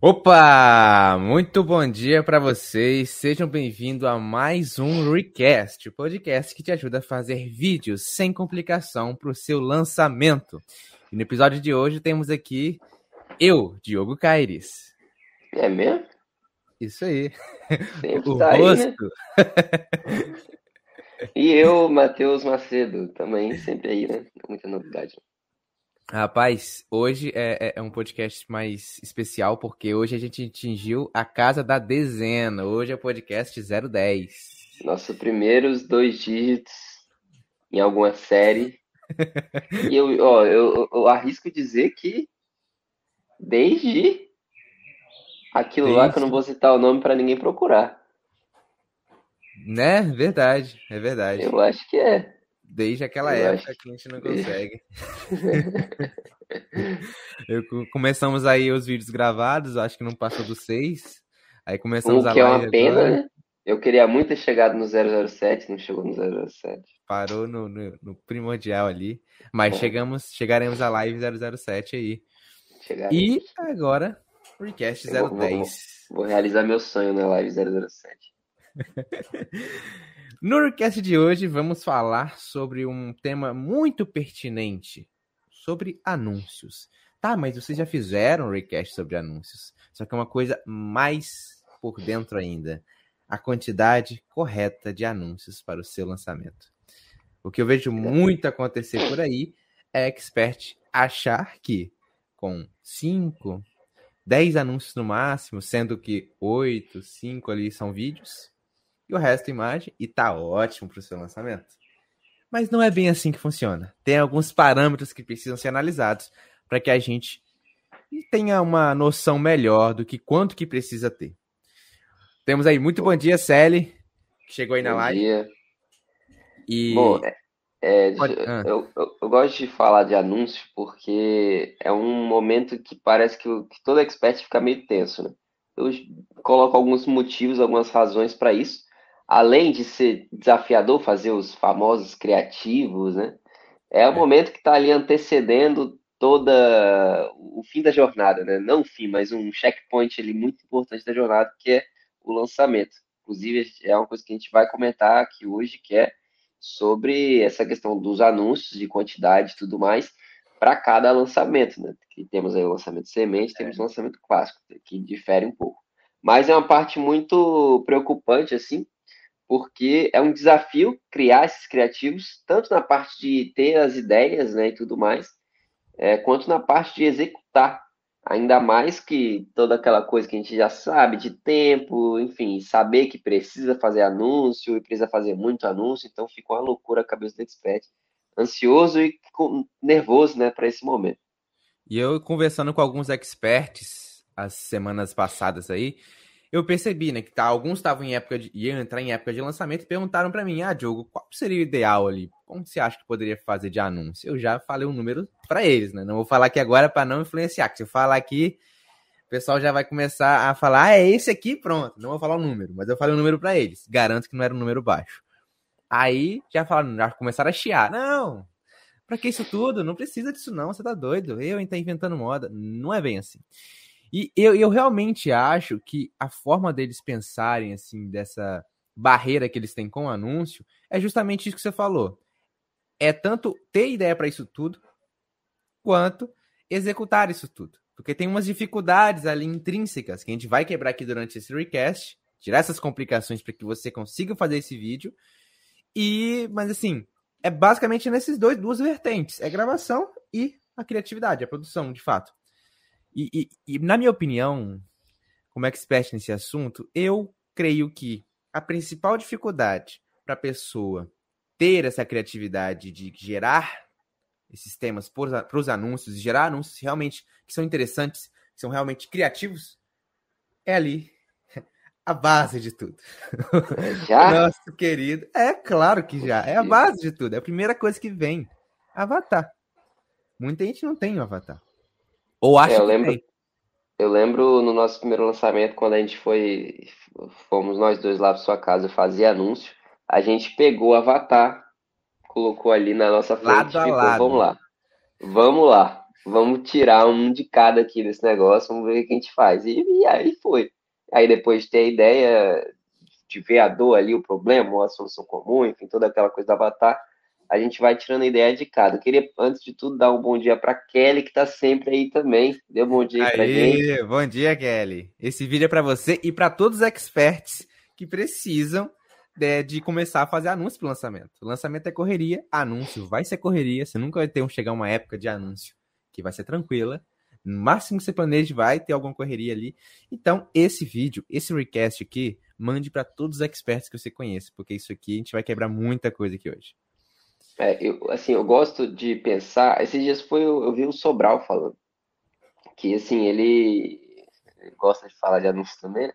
Opa! Muito bom dia para vocês. Sejam bem-vindos a mais um Recast, o podcast que te ajuda a fazer vídeos sem complicação para o seu lançamento. E no episódio de hoje temos aqui eu, Diogo Caires. É mesmo? Isso aí. Sempre o tá rosto. Aí, né? e eu, Matheus Macedo, também sempre aí, né? Muita novidade. Rapaz, hoje é, é, é, um podcast mais especial porque hoje a gente atingiu a casa da dezena. Hoje é o podcast 010. Nossos primeiros dois dígitos em alguma série. e eu, ó, eu, eu, arrisco dizer que desde aquilo desde... lá que eu não vou citar o nome para ninguém procurar. Né? Verdade, é verdade. Eu acho que é. Desde aquela eu época acho... que a gente não consegue. Eu, começamos aí os vídeos gravados, acho que não passou dos seis. Aí começamos o que a live é uma pena, agora. né? Eu queria muito ter chegado no 007, não chegou no 007. Parou no, no, no primordial ali. Mas é. chegamos, chegaremos à live 007 aí. Chegaremos. E agora, Recast 010. Vou, vou, vou, realizar meu sonho na live 007. No Recast de hoje, vamos falar sobre um tema muito pertinente, sobre anúncios. Tá, mas vocês já fizeram um Recast sobre anúncios, só que é uma coisa mais por dentro ainda, a quantidade correta de anúncios para o seu lançamento. O que eu vejo muito acontecer por aí é expert achar que com 5, 10 anúncios no máximo, sendo que 8, 5 ali são vídeos, e o resto imagem, e tá ótimo para o seu lançamento. Mas não é bem assim que funciona. Tem alguns parâmetros que precisam ser analisados para que a gente tenha uma noção melhor do que quanto que precisa ter. Temos aí muito bom dia, Sally, que chegou aí na bom live. Dia. E... Bom, é, é, ah. eu, eu, eu, gosto de falar de anúncio porque é um momento que parece que, que todo expert fica meio tenso, né? Eu coloco alguns motivos, algumas razões para isso além de ser desafiador fazer os famosos criativos, né? É o é. momento que está ali antecedendo toda o fim da jornada, né? Não o fim, mas um checkpoint ali muito importante da jornada, que é o lançamento. Inclusive, é uma coisa que a gente vai comentar aqui hoje, que é sobre essa questão dos anúncios de quantidade e tudo mais para cada lançamento, né? Que temos aí o lançamento semente, temos o lançamento clássico, que difere um pouco. Mas é uma parte muito preocupante, assim, porque é um desafio criar esses criativos, tanto na parte de ter as ideias né, e tudo mais, é, quanto na parte de executar. Ainda mais que toda aquela coisa que a gente já sabe de tempo, enfim, saber que precisa fazer anúncio e precisa fazer muito anúncio, então fica uma loucura a cabeça do expert, ansioso e nervoso né, para esse momento. E eu conversando com alguns experts as semanas passadas aí, eu percebi, né, que tá, alguns estavam em época de. entrar em época de lançamento e perguntaram para mim, ah, Diogo, qual seria o ideal ali? Como você acha que poderia fazer de anúncio? Eu já falei um número para eles, né? Não vou falar aqui agora para não influenciar, que se eu falar aqui, o pessoal já vai começar a falar, ah, é esse aqui, pronto. Não vou falar o número, mas eu falei o um número para eles. Garanto que não era um número baixo. Aí já falaram, já começaram a chiar. Não, pra que isso tudo? Não precisa disso, não. Você tá doido. Eu tá inventando moda. Não é bem assim. E eu, eu realmente acho que a forma deles pensarem, assim, dessa barreira que eles têm com o anúncio, é justamente isso que você falou. É tanto ter ideia para isso tudo, quanto executar isso tudo. Porque tem umas dificuldades ali intrínsecas que a gente vai quebrar aqui durante esse recast, tirar essas complicações para que você consiga fazer esse vídeo. E, mas assim, é basicamente nesses dois duas vertentes, é gravação e a criatividade, a produção, de fato. E, e, e, na minha opinião, como expert nesse assunto, eu creio que a principal dificuldade para a pessoa ter essa criatividade de gerar esses temas para os anúncios, gerar anúncios realmente que são interessantes, que são realmente criativos, é ali a base de tudo. Já? Nosso querido. É claro que já. É a base de tudo. É a primeira coisa que vem. Avatar. Muita gente não tem o avatar. Ou acha é, eu lembro, que tem. Eu lembro no nosso primeiro lançamento, quando a gente foi, fomos nós dois lá para sua casa fazer anúncio, a gente pegou o Avatar, colocou ali na nossa frente lado e ficou, lado. vamos lá. Vamos lá. vamos tirar um de cada aqui desse negócio, vamos ver o que a gente faz. E, e aí foi. Aí depois de ter a ideia de ver a dor ali, o problema, ou a solução comum, enfim, toda aquela coisa do avatar, a gente vai tirando a ideia de cada. Eu queria, antes de tudo, dar um bom dia para Kelly, que está sempre aí também. Dê um bom dia aí para gente. Bom dia, Kelly. Esse vídeo é para você e para todos os experts que precisam de, de, começar a fazer anúncio para o lançamento. O lançamento é correria, anúncio vai ser correria. Você nunca vai ter um, chegar uma época de anúncio que vai ser tranquila. No máximo que você planeja, vai ter alguma correria ali. Então, esse vídeo, esse recast aqui, mande para todos os experts que você conhece, porque isso aqui a gente vai quebrar muita coisa aqui hoje. É, eu, assim, eu gosto de pensar. Esses dias foi eu, eu vi o Sobral falando que assim ele, ele gosta de falar de anúncios também. Né?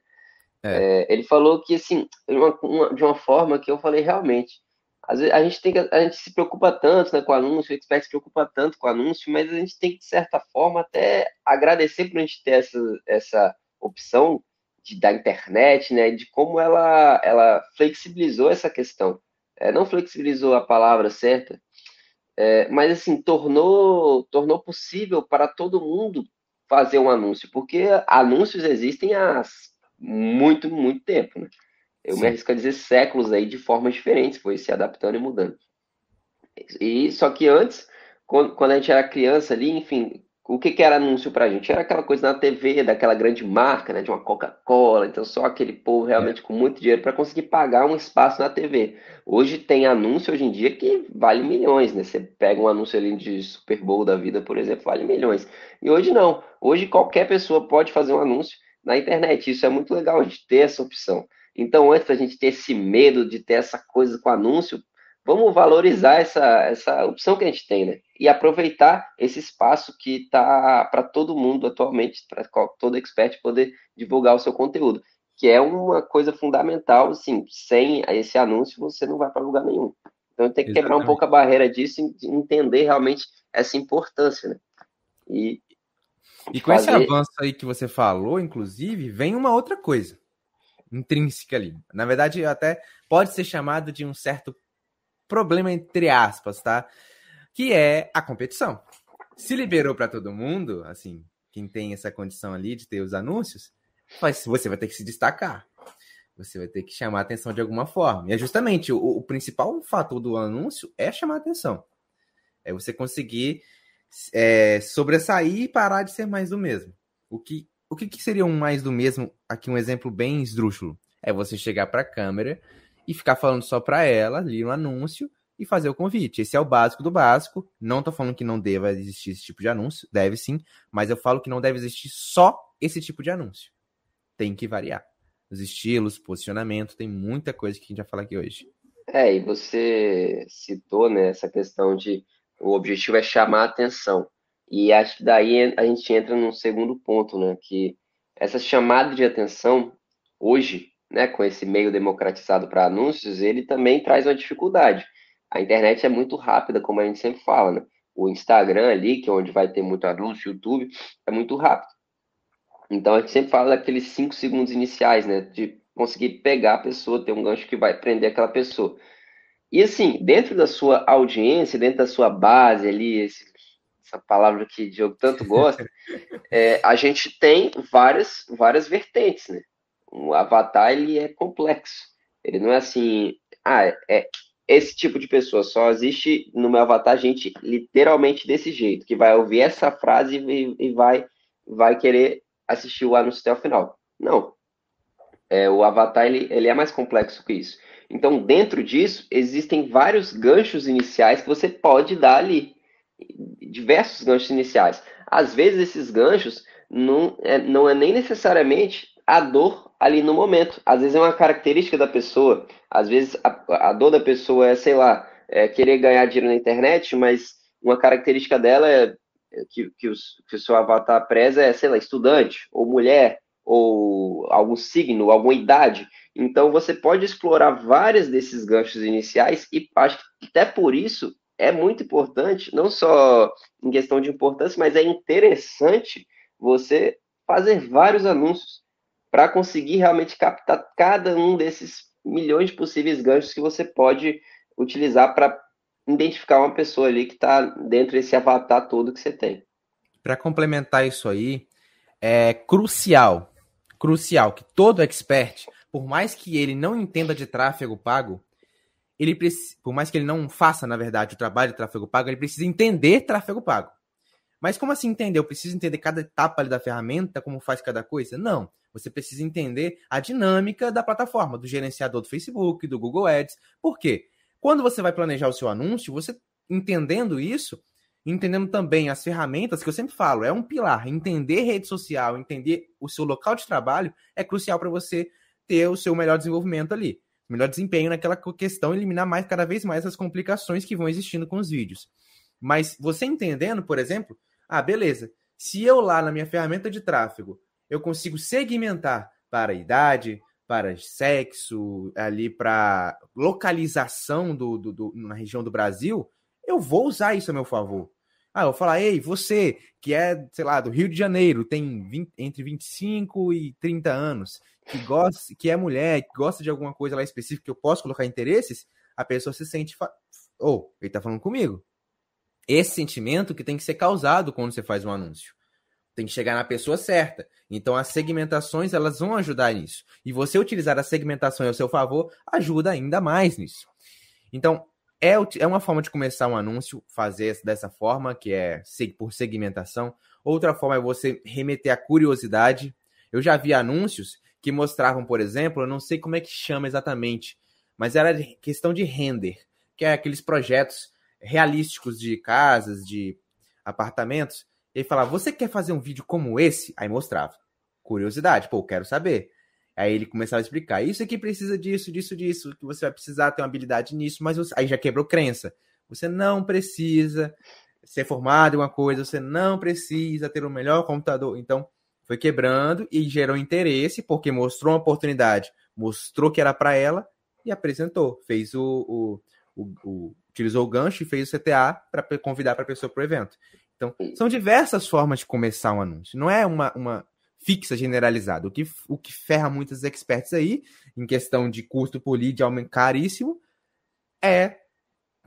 É. É, ele falou que assim de uma, uma, de uma forma que eu falei realmente. Às vezes a gente tem que, a gente se preocupa tanto né, com o anúncio, o expert se preocupa tanto com o anúncio, mas a gente tem que de certa forma até agradecer por a gente ter essa, essa opção de, da internet, né, de como ela ela flexibilizou essa questão é, não flexibilizou a palavra certa, é, mas assim, tornou, tornou possível para todo mundo fazer um anúncio, porque anúncios existem há muito, muito tempo, né? Eu Sim. me arrisco a dizer séculos aí de formas diferentes, foi se adaptando e mudando. E só que antes, quando, quando a gente era criança ali, enfim, o que, que era anúncio pra gente? Era aquela coisa na TV, daquela grande marca, né, de uma Coca-Cola, então só aquele povo realmente com muito dinheiro para conseguir pagar um espaço na TV. Hoje tem anúncio hoje em dia que vale milhões, né? Você pega um anúncio ali de Super Bowl da vida, por exemplo, vale milhões. E hoje não. Hoje qualquer pessoa pode fazer um anúncio na internet. Isso é muito legal a gente ter essa opção. Então, antes da gente ter esse medo de ter essa coisa com anúncio, vamos valorizar essa, essa opção que a gente tem, né? E aproveitar esse espaço que está para todo mundo atualmente, para todo expert poder divulgar o seu conteúdo, que é uma coisa fundamental, assim, sem esse anúncio você não vai para lugar nenhum. Então tem que Exatamente. quebrar um pouco a barreira disso e entender realmente essa importância, né? E, e com fazer... esse avanço aí que você falou, inclusive, vem uma outra coisa intrínseca ali. Na verdade, até pode ser chamado de um certo problema entre aspas, tá? Que é a competição. Se liberou para todo mundo, assim, quem tem essa condição ali de ter os anúncios, mas você vai ter que se destacar. Você vai ter que chamar a atenção de alguma forma. E é justamente o, o principal fator do anúncio é chamar a atenção. É você conseguir é, sobressair e parar de ser mais do mesmo. O que, o que, que seria um mais do mesmo? Aqui um exemplo bem esdrúxulo. É você chegar para a câmera e ficar falando só para ela ali no anúncio e fazer o convite. Esse é o básico do básico. Não tô falando que não deva existir esse tipo de anúncio, deve sim, mas eu falo que não deve existir só esse tipo de anúncio. Tem que variar. Os estilos, posicionamento, tem muita coisa que a gente vai falar aqui hoje. É, e você citou né, essa questão de o objetivo é chamar a atenção. E acho que daí a gente entra num segundo ponto, né? Que essa chamada de atenção, hoje, né, com esse meio democratizado para anúncios, ele também traz uma dificuldade. A internet é muito rápida, como a gente sempre fala, né? O Instagram ali, que é onde vai ter muito anúncio, o YouTube, é muito rápido. Então a gente sempre fala daqueles cinco segundos iniciais, né? De conseguir pegar a pessoa, ter um gancho que vai prender aquela pessoa. E assim, dentro da sua audiência, dentro da sua base ali, esse, essa palavra que o Diogo tanto gosta, é, a gente tem várias, várias vertentes, né? o avatar ele é complexo. Ele não é assim, ah, é esse tipo de pessoa. Só existe no meu avatar gente literalmente desse jeito, que vai ouvir essa frase e, e vai, vai querer assistir o anúncio até o final. Não. É, o avatar ele, ele é mais complexo que isso. Então, dentro disso, existem vários ganchos iniciais que você pode dar ali. Diversos ganchos iniciais. Às vezes, esses ganchos não é, não é nem necessariamente a dor ali no momento. Às vezes é uma característica da pessoa, às vezes a, a dor da pessoa é, sei lá, é querer ganhar dinheiro na internet, mas uma característica dela é que, que, os, que o seu avatar preza é, sei lá, estudante, ou mulher, ou algum signo, alguma idade. Então você pode explorar vários desses ganchos iniciais e acho que até por isso é muito importante, não só em questão de importância, mas é interessante você fazer vários anúncios para conseguir realmente captar cada um desses milhões de possíveis ganchos que você pode utilizar para identificar uma pessoa ali que está dentro desse avatar todo que você tem. para complementar isso aí, é crucial, crucial que todo expert, por mais que ele não entenda de tráfego pago, ele por mais que ele não faça, na verdade, o trabalho de tráfego pago, ele precisa entender tráfego pago. Mas como assim entender? Eu preciso entender cada etapa da ferramenta, como faz cada coisa? Não. Você precisa entender a dinâmica da plataforma, do gerenciador do Facebook, do Google Ads. Por quê? Quando você vai planejar o seu anúncio, você entendendo isso, entendendo também as ferramentas que eu sempre falo, é um pilar. Entender rede social, entender o seu local de trabalho é crucial para você ter o seu melhor desenvolvimento ali, melhor desempenho naquela questão, eliminar mais cada vez mais as complicações que vão existindo com os vídeos. Mas você entendendo, por exemplo, ah, beleza. Se eu lá na minha ferramenta de tráfego eu consigo segmentar para idade, para sexo, ali para localização do, do, do, na região do Brasil, eu vou usar isso a meu favor. Ah, eu vou falar, ei, você que é, sei lá, do Rio de Janeiro, tem 20, entre 25 e 30 anos, que gosta, que é mulher, que gosta de alguma coisa lá específica que eu posso colocar interesses, a pessoa se sente, oh, ele tá falando comigo. Esse sentimento que tem que ser causado quando você faz um anúncio. Tem que chegar na pessoa certa. Então as segmentações elas vão ajudar nisso. E você utilizar a segmentação ao seu favor ajuda ainda mais nisso. Então é, é uma forma de começar um anúncio, fazer dessa forma, que é por segmentação. Outra forma é você remeter a curiosidade. Eu já vi anúncios que mostravam, por exemplo, eu não sei como é que chama exatamente, mas era questão de render, que é aqueles projetos realísticos de casas, de apartamentos, e aí falava, você quer fazer um vídeo como esse? Aí mostrava. Curiosidade, pô, quero saber. Aí ele começava a explicar, isso aqui precisa disso, disso, disso, que você vai precisar ter uma habilidade nisso, mas você... aí já quebrou crença. Você não precisa ser formado em uma coisa, você não precisa ter o melhor computador. Então, foi quebrando e gerou interesse, porque mostrou uma oportunidade, mostrou que era para ela e apresentou. Fez o, o, o, o utilizou o gancho e fez o CTA para convidar para a pessoa para o evento. Então, são diversas formas de começar um anúncio. Não é uma, uma fixa generalizada. O que, o que ferra muitos experts aí, em questão de custo por lead aumento caríssimo, é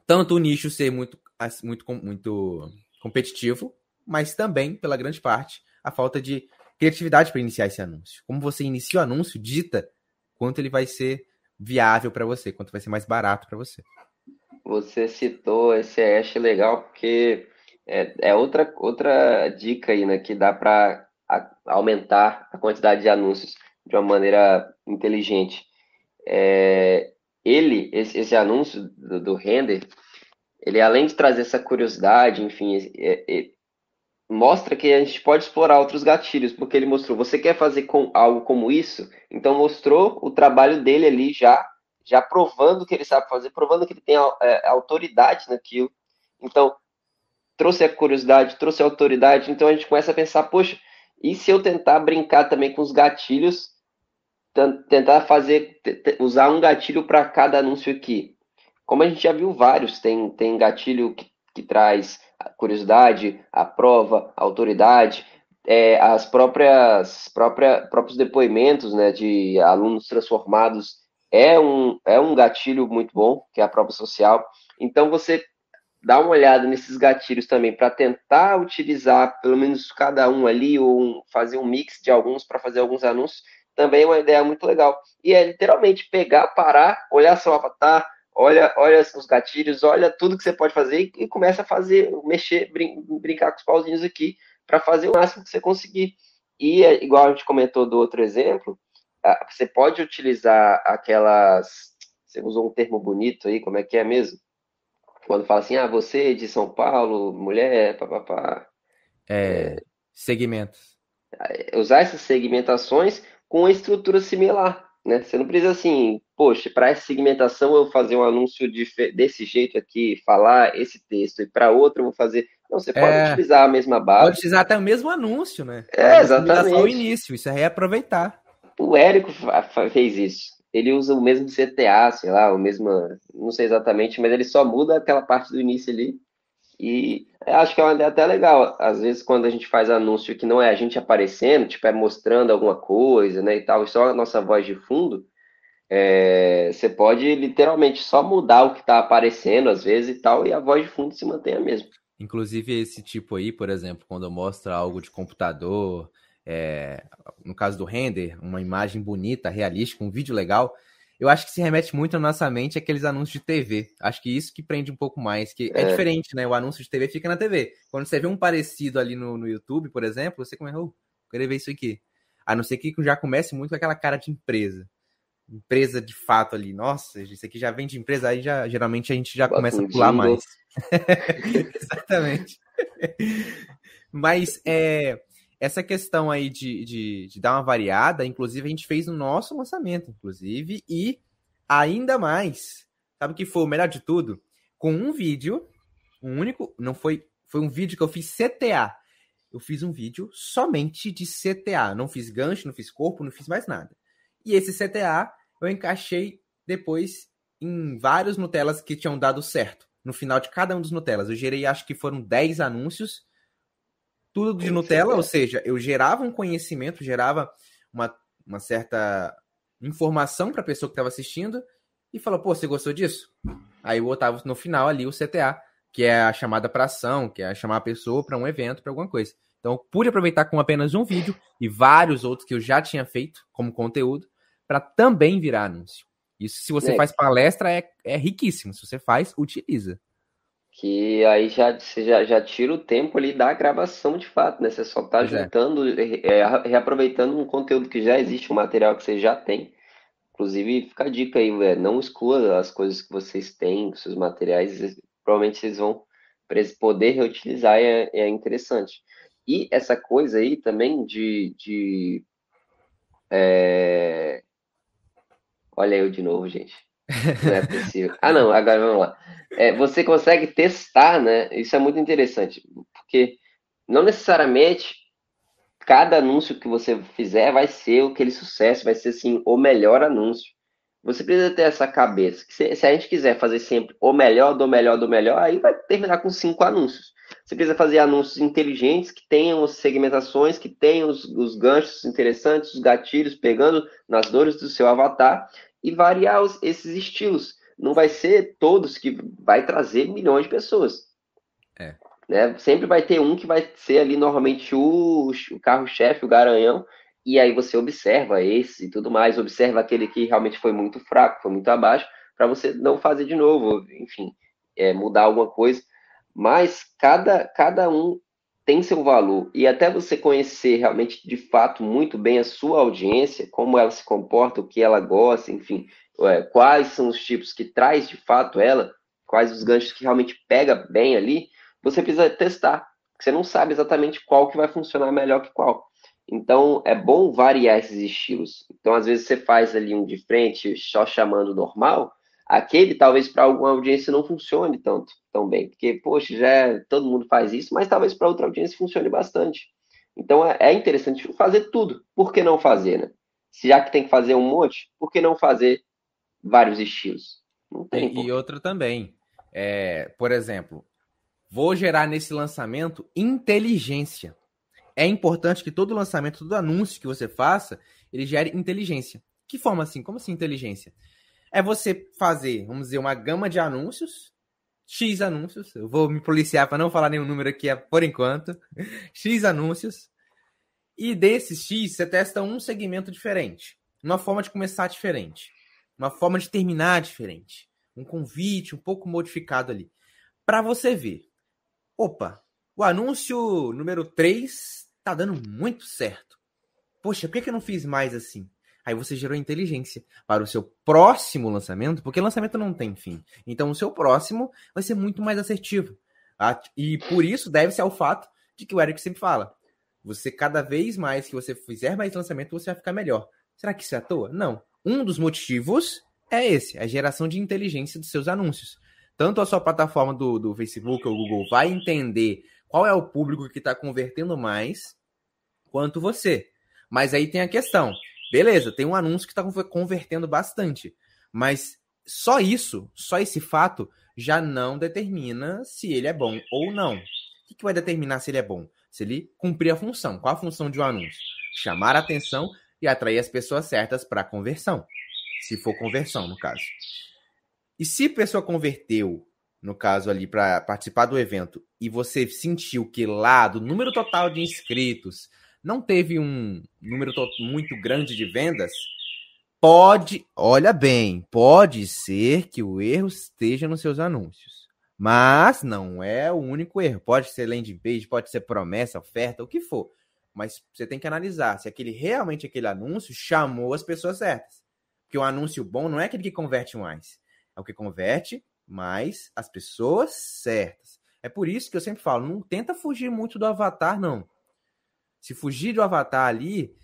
tanto o nicho ser muito, muito, muito competitivo, mas também, pela grande parte, a falta de criatividade para iniciar esse anúncio. Como você inicia o anúncio, dita quanto ele vai ser viável para você, quanto vai ser mais barato para você você citou esse hash legal porque é, é, outra, outra dica aí, né, que dá para aumentar a quantidade de anúncios de uma maneira inteligente. É, ele, esse, esse anúncio do, do, render, ele além de trazer essa curiosidade, enfim, é, é, mostra que a gente pode explorar outros gatilhos, porque ele mostrou, você quer fazer com algo como isso? Então mostrou o trabalho dele ali já já provando que ele sabe fazer, provando que ele tem é, autoridade naquilo. Então, trouxe a curiosidade, trouxe a autoridade, então a gente começa a pensar, poxa, e se eu tentar brincar também com os gatilhos, tentar fazer, usar um gatilho para cada anúncio aqui? Como a gente já viu vários, tem, tem gatilho que, que traz a curiosidade, a prova, a autoridade, é, as próprias, própria, próprios depoimentos né, de alunos transformados é um, é um gatilho muito bom, que é a prova social. Então, você dá uma olhada nesses gatilhos também para tentar utilizar pelo menos cada um ali, ou fazer um mix de alguns para fazer alguns anúncios, também é uma ideia muito legal. E é literalmente pegar, parar, olhar seu avatar, olha, olha os gatilhos, olha tudo que você pode fazer e, começa a fazer, mexer, brin brincar com os pauzinhos aqui para fazer o máximo que você conseguir. E, é, igual a gente comentou do outro exemplo, você pode utilizar aquelas. Você usou um termo bonito aí, como é que é mesmo? Quando fala assim, ah, você é de São Paulo, mulher, papapá. É, segmentos. É, usar essas segmentações com uma estrutura similar, né? Você não precisa assim, poxa, para essa segmentação eu vou fazer um anúncio de, desse jeito aqui, falar esse texto, e para outro eu vou fazer. Não, você pode é, utilizar a mesma base. Pode utilizar até o mesmo anúncio, né? É, exatamente. o início, isso é reaproveitar. O Érico fez isso. Ele usa o mesmo CTA, sei lá, o mesmo. Não sei exatamente, mas ele só muda aquela parte do início ali. E acho que é até legal. Às vezes, quando a gente faz anúncio que não é a gente aparecendo, tipo, é mostrando alguma coisa, né, e tal, só a nossa voz de fundo, é, você pode literalmente só mudar o que está aparecendo, às vezes, e tal, e a voz de fundo se mantém a mesma. Inclusive, esse tipo aí, por exemplo, quando mostra algo de computador, é, no caso do render, uma imagem bonita, realística, um vídeo legal, eu acho que se remete muito na nossa mente aqueles anúncios de TV. Acho que isso que prende um pouco mais, que é, é diferente, né? O anúncio de TV fica na TV. Quando você vê um parecido ali no, no YouTube, por exemplo, você começa, oh, querer ver isso aqui. A não ser que já comece muito com aquela cara de empresa. Empresa de fato ali. Nossa, isso aqui já vem de empresa, aí já, geralmente a gente já começa a pular mais. Exatamente. Mas é, essa questão aí de, de, de, dar uma variada, inclusive, a gente fez no nosso lançamento, inclusive, e ainda mais, sabe o que foi o melhor de tudo? Com um vídeo, um único, não foi, foi um vídeo que eu fiz CTA. Eu fiz um vídeo somente de CTA, não fiz gancho, não fiz corpo, não fiz mais nada. E esse CTA eu encaixei depois em vários Nutellas que tinham dado certo. No final de cada um dos Nutellas, eu gerei acho que foram 10 anúncios tudo de Nutella, ou seja, eu gerava um conhecimento, gerava uma, uma certa informação para a pessoa que estava assistindo e falou: pô, você gostou disso? Aí eu botava no final ali o CTA, que é a chamada para ação, que é chamar a pessoa para um evento, para alguma coisa. Então, eu pude aproveitar com apenas um vídeo e vários outros que eu já tinha feito como conteúdo para também virar anúncio. Isso, se você é. faz palestra, é, é riquíssimo. Se você faz, utiliza que aí já, você já, já tira o tempo ali da gravação de fato, né? Você só está é. juntando, é, reaproveitando um conteúdo que já existe, um material que você já tem. Inclusive, fica a dica aí, velho, não exclua as coisas que vocês têm, seus materiais, provavelmente vocês vão poder reutilizar é, é interessante. E essa coisa aí também de. de é... Olha eu de novo, gente. Não é possível. Ah, não, agora vamos lá. É, você consegue testar, né? Isso é muito interessante, porque não necessariamente cada anúncio que você fizer vai ser aquele sucesso, vai ser assim, o melhor anúncio. Você precisa ter essa cabeça. Se, se a gente quiser fazer sempre o melhor, do melhor, do melhor, aí vai terminar com cinco anúncios. Você precisa fazer anúncios inteligentes, que tenham as segmentações, que tenham os, os ganchos interessantes, os gatilhos pegando nas dores do seu avatar e variar os, esses estilos. Não vai ser todos que vai trazer milhões de pessoas. É. Né? Sempre vai ter um que vai ser ali normalmente o, o carro-chefe, o garanhão, e aí você observa esse e tudo mais, observa aquele que realmente foi muito fraco, foi muito abaixo, para você não fazer de novo, enfim, é, mudar alguma coisa. Mas cada, cada um tem seu valor. E até você conhecer realmente, de fato, muito bem a sua audiência, como ela se comporta, o que ela gosta, enfim, é, quais são os tipos que traz de fato ela, quais os ganchos que realmente pega bem ali, você precisa testar. Você não sabe exatamente qual que vai funcionar melhor que qual. Então, é bom variar esses estilos. Então, às vezes, você faz ali um de frente, só chamando normal, aquele talvez para alguma audiência não funcione tanto tão bem, porque poxa, já é, todo mundo faz isso, mas talvez para outra audiência funcione bastante. Então é, é, interessante fazer tudo. Por que não fazer, né? Se já que tem que fazer um monte, por que não fazer vários estilos? Não tem. E, e outra também, é, por exemplo, vou gerar nesse lançamento inteligência. É importante que todo lançamento, todo anúncio que você faça, ele gere inteligência. Que forma assim? Como assim inteligência? É você fazer, vamos dizer, uma gama de anúncios, X anúncios, eu vou me policiar para não falar nenhum número aqui por enquanto, X anúncios, e desses X você testa um segmento diferente, uma forma de começar diferente, uma forma de terminar diferente, um convite um pouco modificado ali, para você ver. Opa, o anúncio número 3 tá dando muito certo. Poxa, por que, que eu não fiz mais assim? Aí você gerou inteligência para o seu próximo lançamento, porque lançamento não tem fim. Então o seu próximo vai ser muito mais assertivo. Tá? E por isso deve-se ao fato de que o Eric sempre fala: você cada vez mais que você fizer mais lançamento, você vai ficar melhor. Será que isso é à toa? Não. Um dos motivos é esse, a geração de inteligência dos seus anúncios. Tanto a sua plataforma do, do Facebook ou Google vai entender qual é o público que está convertendo mais, quanto você. Mas aí tem a questão: Beleza, tem um anúncio que está convertendo bastante. Mas só isso, só esse fato, já não determina se ele é bom ou não. O que, que vai determinar se ele é bom? Se ele cumprir a função. Qual a função de um anúncio? Chamar a atenção e atrair as pessoas certas para conversão. Se for conversão, no caso. E se a pessoa converteu, no caso ali, para participar do evento, e você sentiu que lá, do número total de inscritos, não teve um número muito grande de vendas, pode, olha bem, pode ser que o erro esteja nos seus anúncios. Mas não é o único erro. Pode ser landing page, pode ser promessa, oferta, o que for. Mas você tem que analisar se aquele realmente aquele anúncio chamou as pessoas certas. Porque o anúncio bom não é aquele que converte mais. É o que converte mais as pessoas certas. É por isso que eu sempre falo, não tenta fugir muito do avatar, não. Se fugir do avatar ali,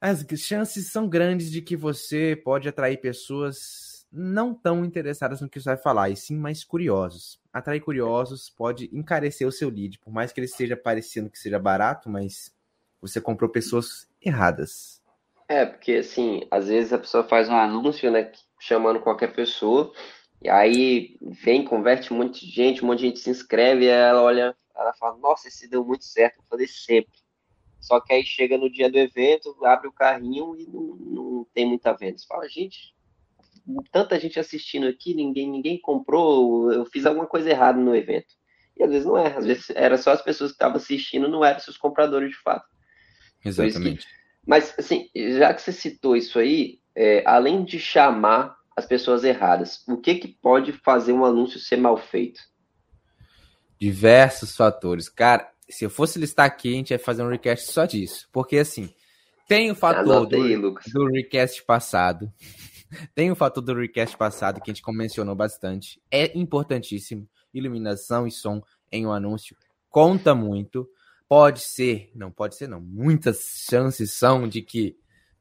as chances são grandes de que você pode atrair pessoas não tão interessadas no que você vai falar, e sim mais curiosos. Atrair curiosos pode encarecer o seu lead, por mais que ele esteja parecendo que seja barato, mas você comprou pessoas erradas. É, porque assim, às vezes a pessoa faz um anúncio, né, chamando qualquer pessoa, e aí vem, converte um monte de gente, um monte de gente se inscreve, e ela olha, ela fala, nossa, esse deu muito certo, vou fazer sempre. Só que aí chega no dia do evento, abre o carrinho e não, não tem muita venda. Você fala, gente, tanta gente assistindo aqui, ninguém, ninguém comprou, eu fiz alguma coisa errada no evento. E às vezes não é, às vezes era só as pessoas que estavam assistindo, não eram seus compradores de fato. Exatamente. Que, mas, assim, já que você citou isso aí, é, além de chamar as pessoas erradas, o que, que pode fazer um anúncio ser mal feito? Diversos fatores. Cara, se eu fosse listar aqui, a gente ia fazer um request só disso. Porque, assim, tem o fator do, aí, do request passado. tem o fator do request passado que a gente mencionou bastante. É importantíssimo. Iluminação e som em um anúncio conta muito. Pode ser, não pode ser, não. Muitas chances são de que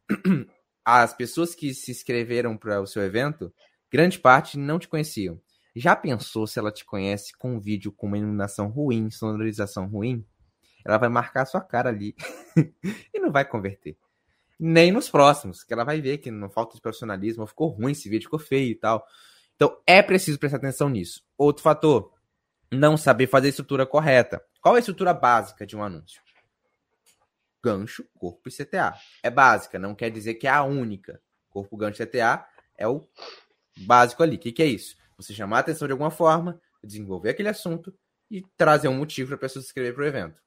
as pessoas que se inscreveram para o seu evento, grande parte não te conheciam. Já pensou se ela te conhece com um vídeo com uma iluminação ruim, sonorização ruim? Ela vai marcar a sua cara ali e não vai converter. Nem nos próximos, que ela vai ver que não falta de profissionalismo, ficou ruim esse vídeo, ficou feio e tal. Então é preciso prestar atenção nisso. Outro fator, não saber fazer a estrutura correta. Qual é a estrutura básica de um anúncio? Gancho, corpo e CTA. É básica, não quer dizer que é a única. Corpo, gancho e CTA é o básico ali. O que, que é isso? Você chamar a atenção de alguma forma, desenvolver aquele assunto e trazer um motivo para a pessoa se inscrever para o evento.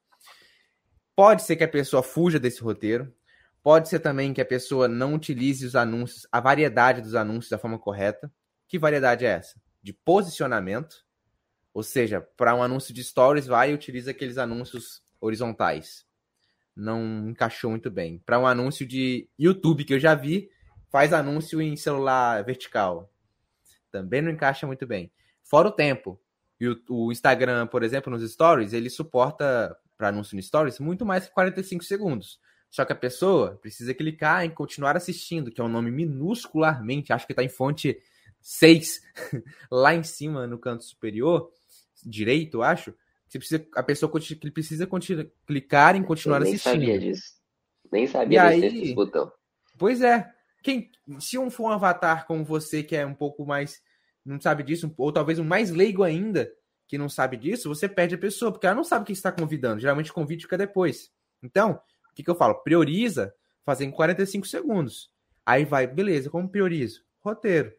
Pode ser que a pessoa fuja desse roteiro, pode ser também que a pessoa não utilize os anúncios, a variedade dos anúncios da forma correta. Que variedade é essa? De posicionamento, ou seja, para um anúncio de stories, vai e utiliza aqueles anúncios horizontais. Não encaixou muito bem. Para um anúncio de YouTube que eu já vi, faz anúncio em celular vertical também não encaixa muito bem. Fora o tempo. E o, o Instagram, por exemplo, nos stories, ele suporta para anúncio no stories muito mais que 45 segundos. Só que a pessoa precisa clicar em continuar assistindo, que é um nome minuscularmente, acho que está em fonte 6, lá em cima no canto superior, direito, acho. Você precisa, a pessoa precisa clicar em continuar Eu nem assistindo. Nem sabia disso. Nem sabia e aí, botão. Pois é. Quem, se um for um avatar como você, que é um pouco mais. Não sabe disso, ou talvez um mais leigo ainda, que não sabe disso, você perde a pessoa, porque ela não sabe o que está convidando. Geralmente o convite fica depois. Então, o que, que eu falo? Prioriza fazer em 45 segundos. Aí vai, beleza, como priorizo? Roteiro.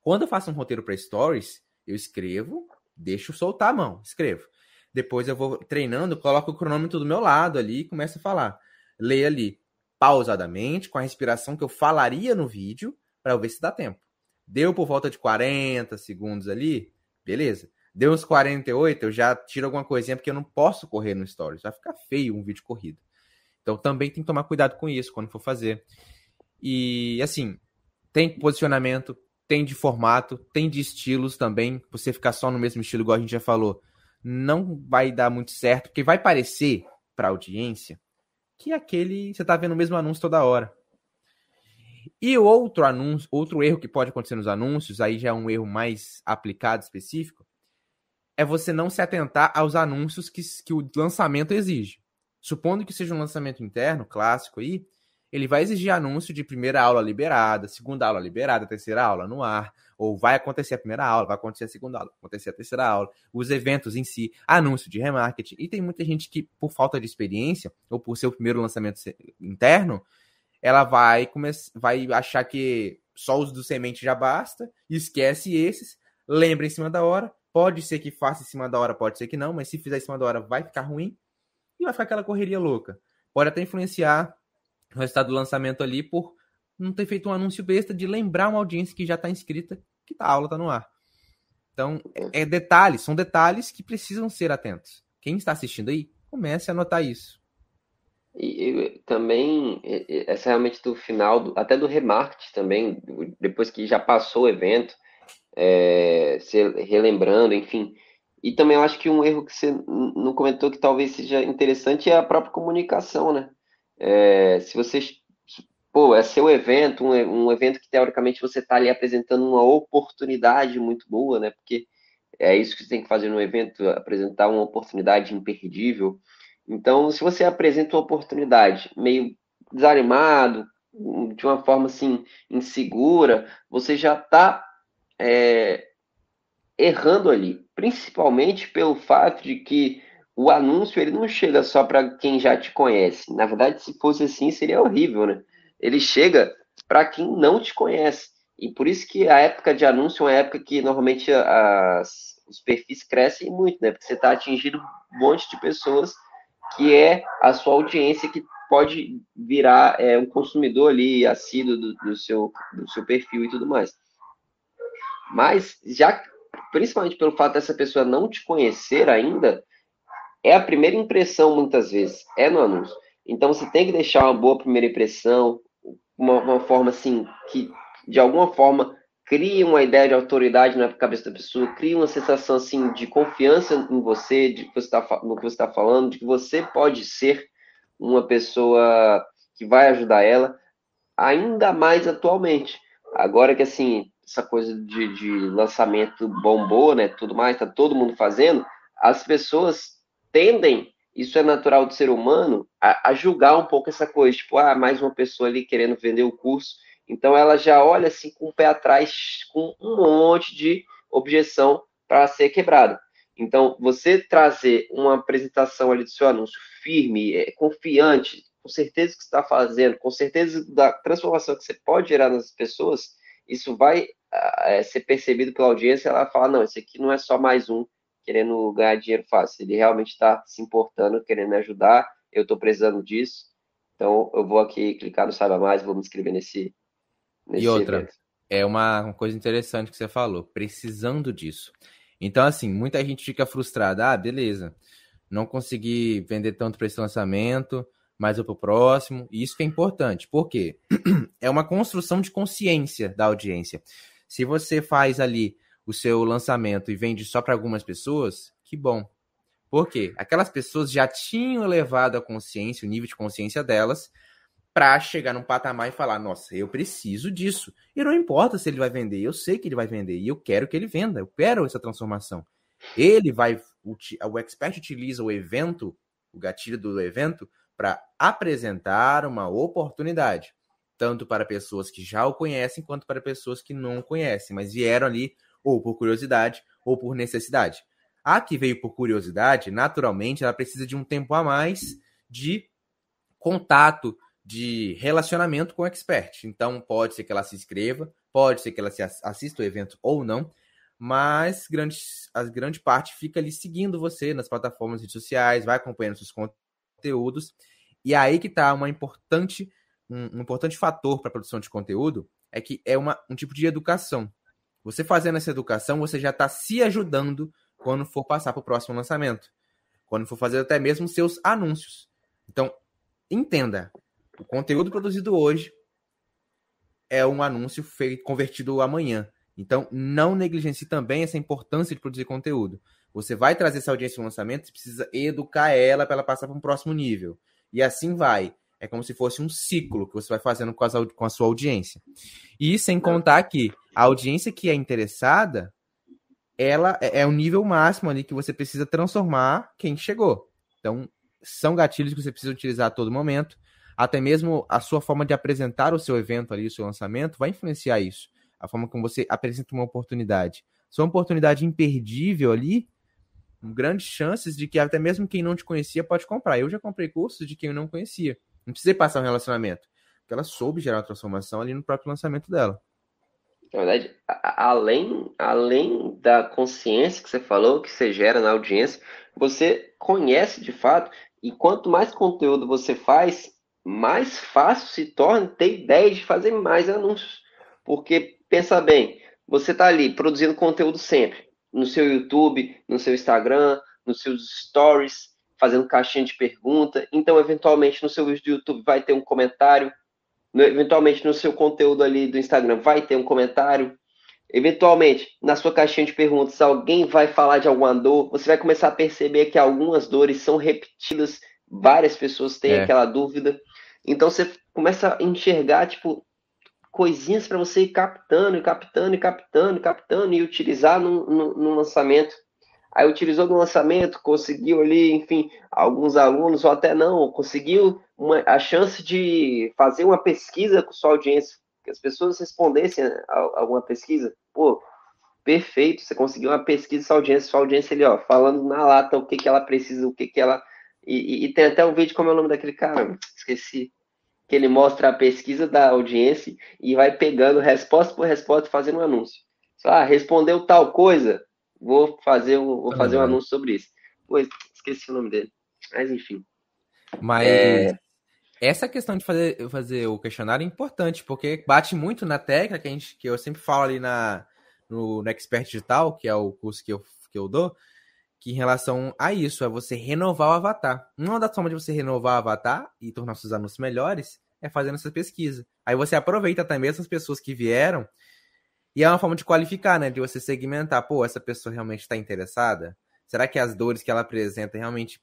Quando eu faço um roteiro para stories, eu escrevo, deixo soltar a mão, escrevo. Depois eu vou treinando, coloco o cronômetro do meu lado ali e começo a falar. Leia ali pausadamente, com a respiração que eu falaria no vídeo, para ver se dá tempo. Deu por volta de 40 segundos ali, beleza. Deu uns 48, eu já tiro alguma coisinha, porque eu não posso correr no Stories. Vai ficar feio um vídeo corrido. Então também tem que tomar cuidado com isso quando for fazer. E assim, tem posicionamento, tem de formato, tem de estilos também. Você ficar só no mesmo estilo, igual a gente já falou, não vai dar muito certo, porque vai parecer para a audiência que aquele você tá vendo o mesmo anúncio toda hora. E outro anúncio, outro erro que pode acontecer nos anúncios, aí já é um erro mais aplicado específico, é você não se atentar aos anúncios que, que o lançamento exige. Supondo que seja um lançamento interno, clássico aí, ele vai exigir anúncio de primeira aula liberada, segunda aula liberada, terceira aula no ar, ou vai acontecer a primeira aula, vai acontecer a segunda aula, vai acontecer a terceira aula, os eventos em si, anúncio de remarketing. E tem muita gente que, por falta de experiência, ou por ser o primeiro lançamento interno, ela vai, vai achar que só os do semente já basta, esquece esses, lembra em cima da hora. Pode ser que faça em cima da hora, pode ser que não, mas se fizer em cima da hora vai ficar ruim e vai ficar aquela correria louca. Pode até influenciar o resultado do lançamento ali por não ter feito um anúncio besta de lembrar uma audiência que já está inscrita que a aula está no ar. Então, é, é detalhes, são detalhes que precisam ser atentos. Quem está assistindo aí, comece a anotar isso. E, e também, essa é realmente do final, do, até do remarketing também, depois que já passou o evento, é, se relembrando, enfim. E também eu acho que um erro que você não comentou que talvez seja interessante é a própria comunicação, né? É, se você, pô, é seu evento, um, um evento que teoricamente você está ali apresentando uma oportunidade muito boa, né? Porque é isso que você tem que fazer no evento, apresentar uma oportunidade imperdível. Então, se você apresenta uma oportunidade meio desanimado, de uma forma assim insegura, você já está é, errando ali, principalmente pelo fato de que o anúncio ele não chega só para quem já te conhece. Na verdade, se fosse assim, seria horrível, né? Ele chega para quem não te conhece. E por isso que a época de anúncio é uma época que normalmente as, os perfis crescem muito, né? Porque você está atingindo um monte de pessoas que é a sua audiência que pode virar é, um consumidor ali assíduo do, do, seu, do seu perfil e tudo mais. Mas já, principalmente pelo fato dessa pessoa não te conhecer ainda, é a primeira impressão muitas vezes, é no anúncio. Então você tem que deixar uma boa primeira impressão, uma, uma forma assim que de alguma forma cria uma ideia de autoridade na cabeça da pessoa, cria uma sensação assim de confiança em você, de que você tá, no que você está falando, de que você pode ser uma pessoa que vai ajudar ela, ainda mais atualmente. Agora que assim essa coisa de, de lançamento bombou, né? Tudo mais, tá todo mundo fazendo. As pessoas tendem, isso é natural do ser humano, a, a julgar um pouco essa coisa, tipo, ah, mais uma pessoa ali querendo vender o curso então ela já olha assim com o pé atrás, com um monte de objeção para ser quebrada. Então, você trazer uma apresentação ali do seu anúncio firme, é, confiante, com certeza que está fazendo, com certeza da transformação que você pode gerar nas pessoas, isso vai é, ser percebido pela audiência. Ela fala: não, esse aqui não é só mais um querendo ganhar dinheiro fácil, ele realmente está se importando, querendo me ajudar. Eu estou precisando disso, então eu vou aqui clicar no Saiba Mais, vou me inscrever nesse, e outra, evento. é uma coisa interessante que você falou, precisando disso. Então, assim, muita gente fica frustrada. Ah, beleza, não consegui vender tanto para esse lançamento, mas eu para o próximo. E isso que é importante, porque é uma construção de consciência da audiência. Se você faz ali o seu lançamento e vende só para algumas pessoas, que bom. Por quê? Aquelas pessoas já tinham elevado a consciência, o nível de consciência delas, para chegar num patamar e falar: nossa, eu preciso disso. E não importa se ele vai vender, eu sei que ele vai vender e eu quero que ele venda, eu quero essa transformação. Ele vai, o, expert utiliza o evento, o gatilho do evento, para apresentar uma oportunidade, tanto para pessoas que já o conhecem, quanto para pessoas que não o conhecem, mas vieram ali ou por curiosidade ou por necessidade. A que veio por curiosidade, naturalmente, ela precisa de um tempo a mais de contato, de relacionamento com o expert. Então, pode ser que ela se inscreva, pode ser que ela se assista o evento ou não, mas grande, a grande parte fica ali seguindo você nas plataformas redes sociais, vai acompanhando seus conteúdos. E aí que está uma importante, um, um importante fator para a produção de conteúdo é que é uma, um tipo de educação. Você fazendo essa educação, você já está se ajudando quando for passar para o próximo lançamento. Quando for fazer até mesmo seus anúncios. Então, entenda, o conteúdo produzido hoje é um anúncio feito convertido amanhã. Então, não negligencie também essa importância de produzir conteúdo. Você vai trazer essa audiência no lançamento, você precisa educar ela para ela passar para um próximo nível. E assim vai. É como se fosse um ciclo que você vai fazendo com, as, com a sua audiência. E sem contar que a audiência que é interessada, ela é, é o nível máximo ali que você precisa transformar quem chegou. Então, são gatilhos que você precisa utilizar a todo momento até mesmo a sua forma de apresentar o seu evento ali, o seu lançamento, vai influenciar isso. A forma como você apresenta uma oportunidade. Se é uma oportunidade imperdível ali, grandes chances de que até mesmo quem não te conhecia pode comprar. Eu já comprei cursos de quem eu não conhecia. Não precisei passar um relacionamento. Porque ela soube gerar uma transformação ali no próprio lançamento dela. Na verdade, além, além da consciência que você falou, que você gera na audiência, você conhece de fato, e quanto mais conteúdo você faz, mais fácil se torna ter ideia de fazer mais anúncios. Porque, pensa bem, você está ali produzindo conteúdo sempre, no seu YouTube, no seu Instagram, nos seus stories, fazendo caixinha de pergunta. Então, eventualmente, no seu vídeo do YouTube vai ter um comentário, eventualmente no seu conteúdo ali do Instagram vai ter um comentário. Eventualmente, na sua caixinha de perguntas, alguém vai falar de alguma dor, você vai começar a perceber que algumas dores são repetidas, várias pessoas têm é. aquela dúvida. Então você começa a enxergar, tipo, coisinhas para você ir captando, e captando, e captando, e captando, e utilizar no, no, no lançamento. Aí utilizou no lançamento, conseguiu ali, enfim, alguns alunos, ou até não, conseguiu uma, a chance de fazer uma pesquisa com sua audiência, que as pessoas respondessem a, alguma pesquisa. Pô, perfeito, você conseguiu uma pesquisa sua audiência, sua audiência ali, ó, falando na lata o que, que ela precisa, o que, que ela. E, e, tem até um vídeo, como é o nome daquele cara? Esqueci. Que ele mostra a pesquisa da audiência e vai pegando resposta por resposta fazendo um anúncio. Ah, respondeu tal coisa, Vou fazer um, vou fazer um anúncio sobre isso. Pô, esqueci o nome dele. Mas enfim. Mas é... essa questão de fazer, fazer o questionário é importante, porque bate muito na tecla que, a gente, que eu sempre falo ali na, no, no Expert Digital, que é o curso que eu, que eu dou, que em relação a isso, é você renovar o avatar. Uma das formas de você renovar o avatar e tornar seus anúncios melhores é fazendo essa pesquisa. Aí você aproveita também essas pessoas que vieram e é uma forma de qualificar, né? De você segmentar. Pô, essa pessoa realmente está interessada? Será que as dores que ela apresenta realmente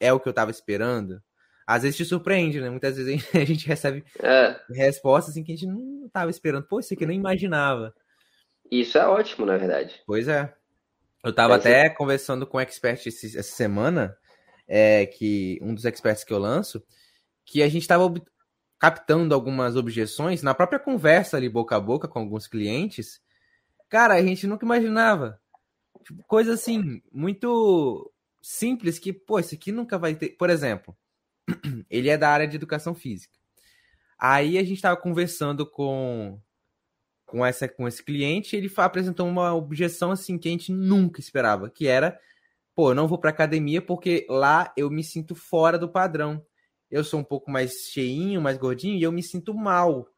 é o que eu estava esperando? Às vezes te surpreende, né? Muitas vezes a gente recebe é. respostas assim que a gente não estava esperando. Pô, isso aqui eu não imaginava. Isso é ótimo, na verdade. Pois é. Eu estava é, até conversando com um expert essa semana, é, que um dos experts que eu lanço, que a gente estava captando algumas objeções na própria conversa ali boca a boca com alguns clientes. Cara, a gente nunca imaginava. Tipo, coisa assim, muito simples que, pô, isso aqui nunca vai ter. Por exemplo, ele é da área de educação física. Aí a gente estava conversando com com essa com esse cliente, ele apresentou uma objeção assim que a gente nunca esperava, que era, pô, eu não vou para academia porque lá eu me sinto fora do padrão eu sou um pouco mais cheinho, mais gordinho, e eu me sinto mal.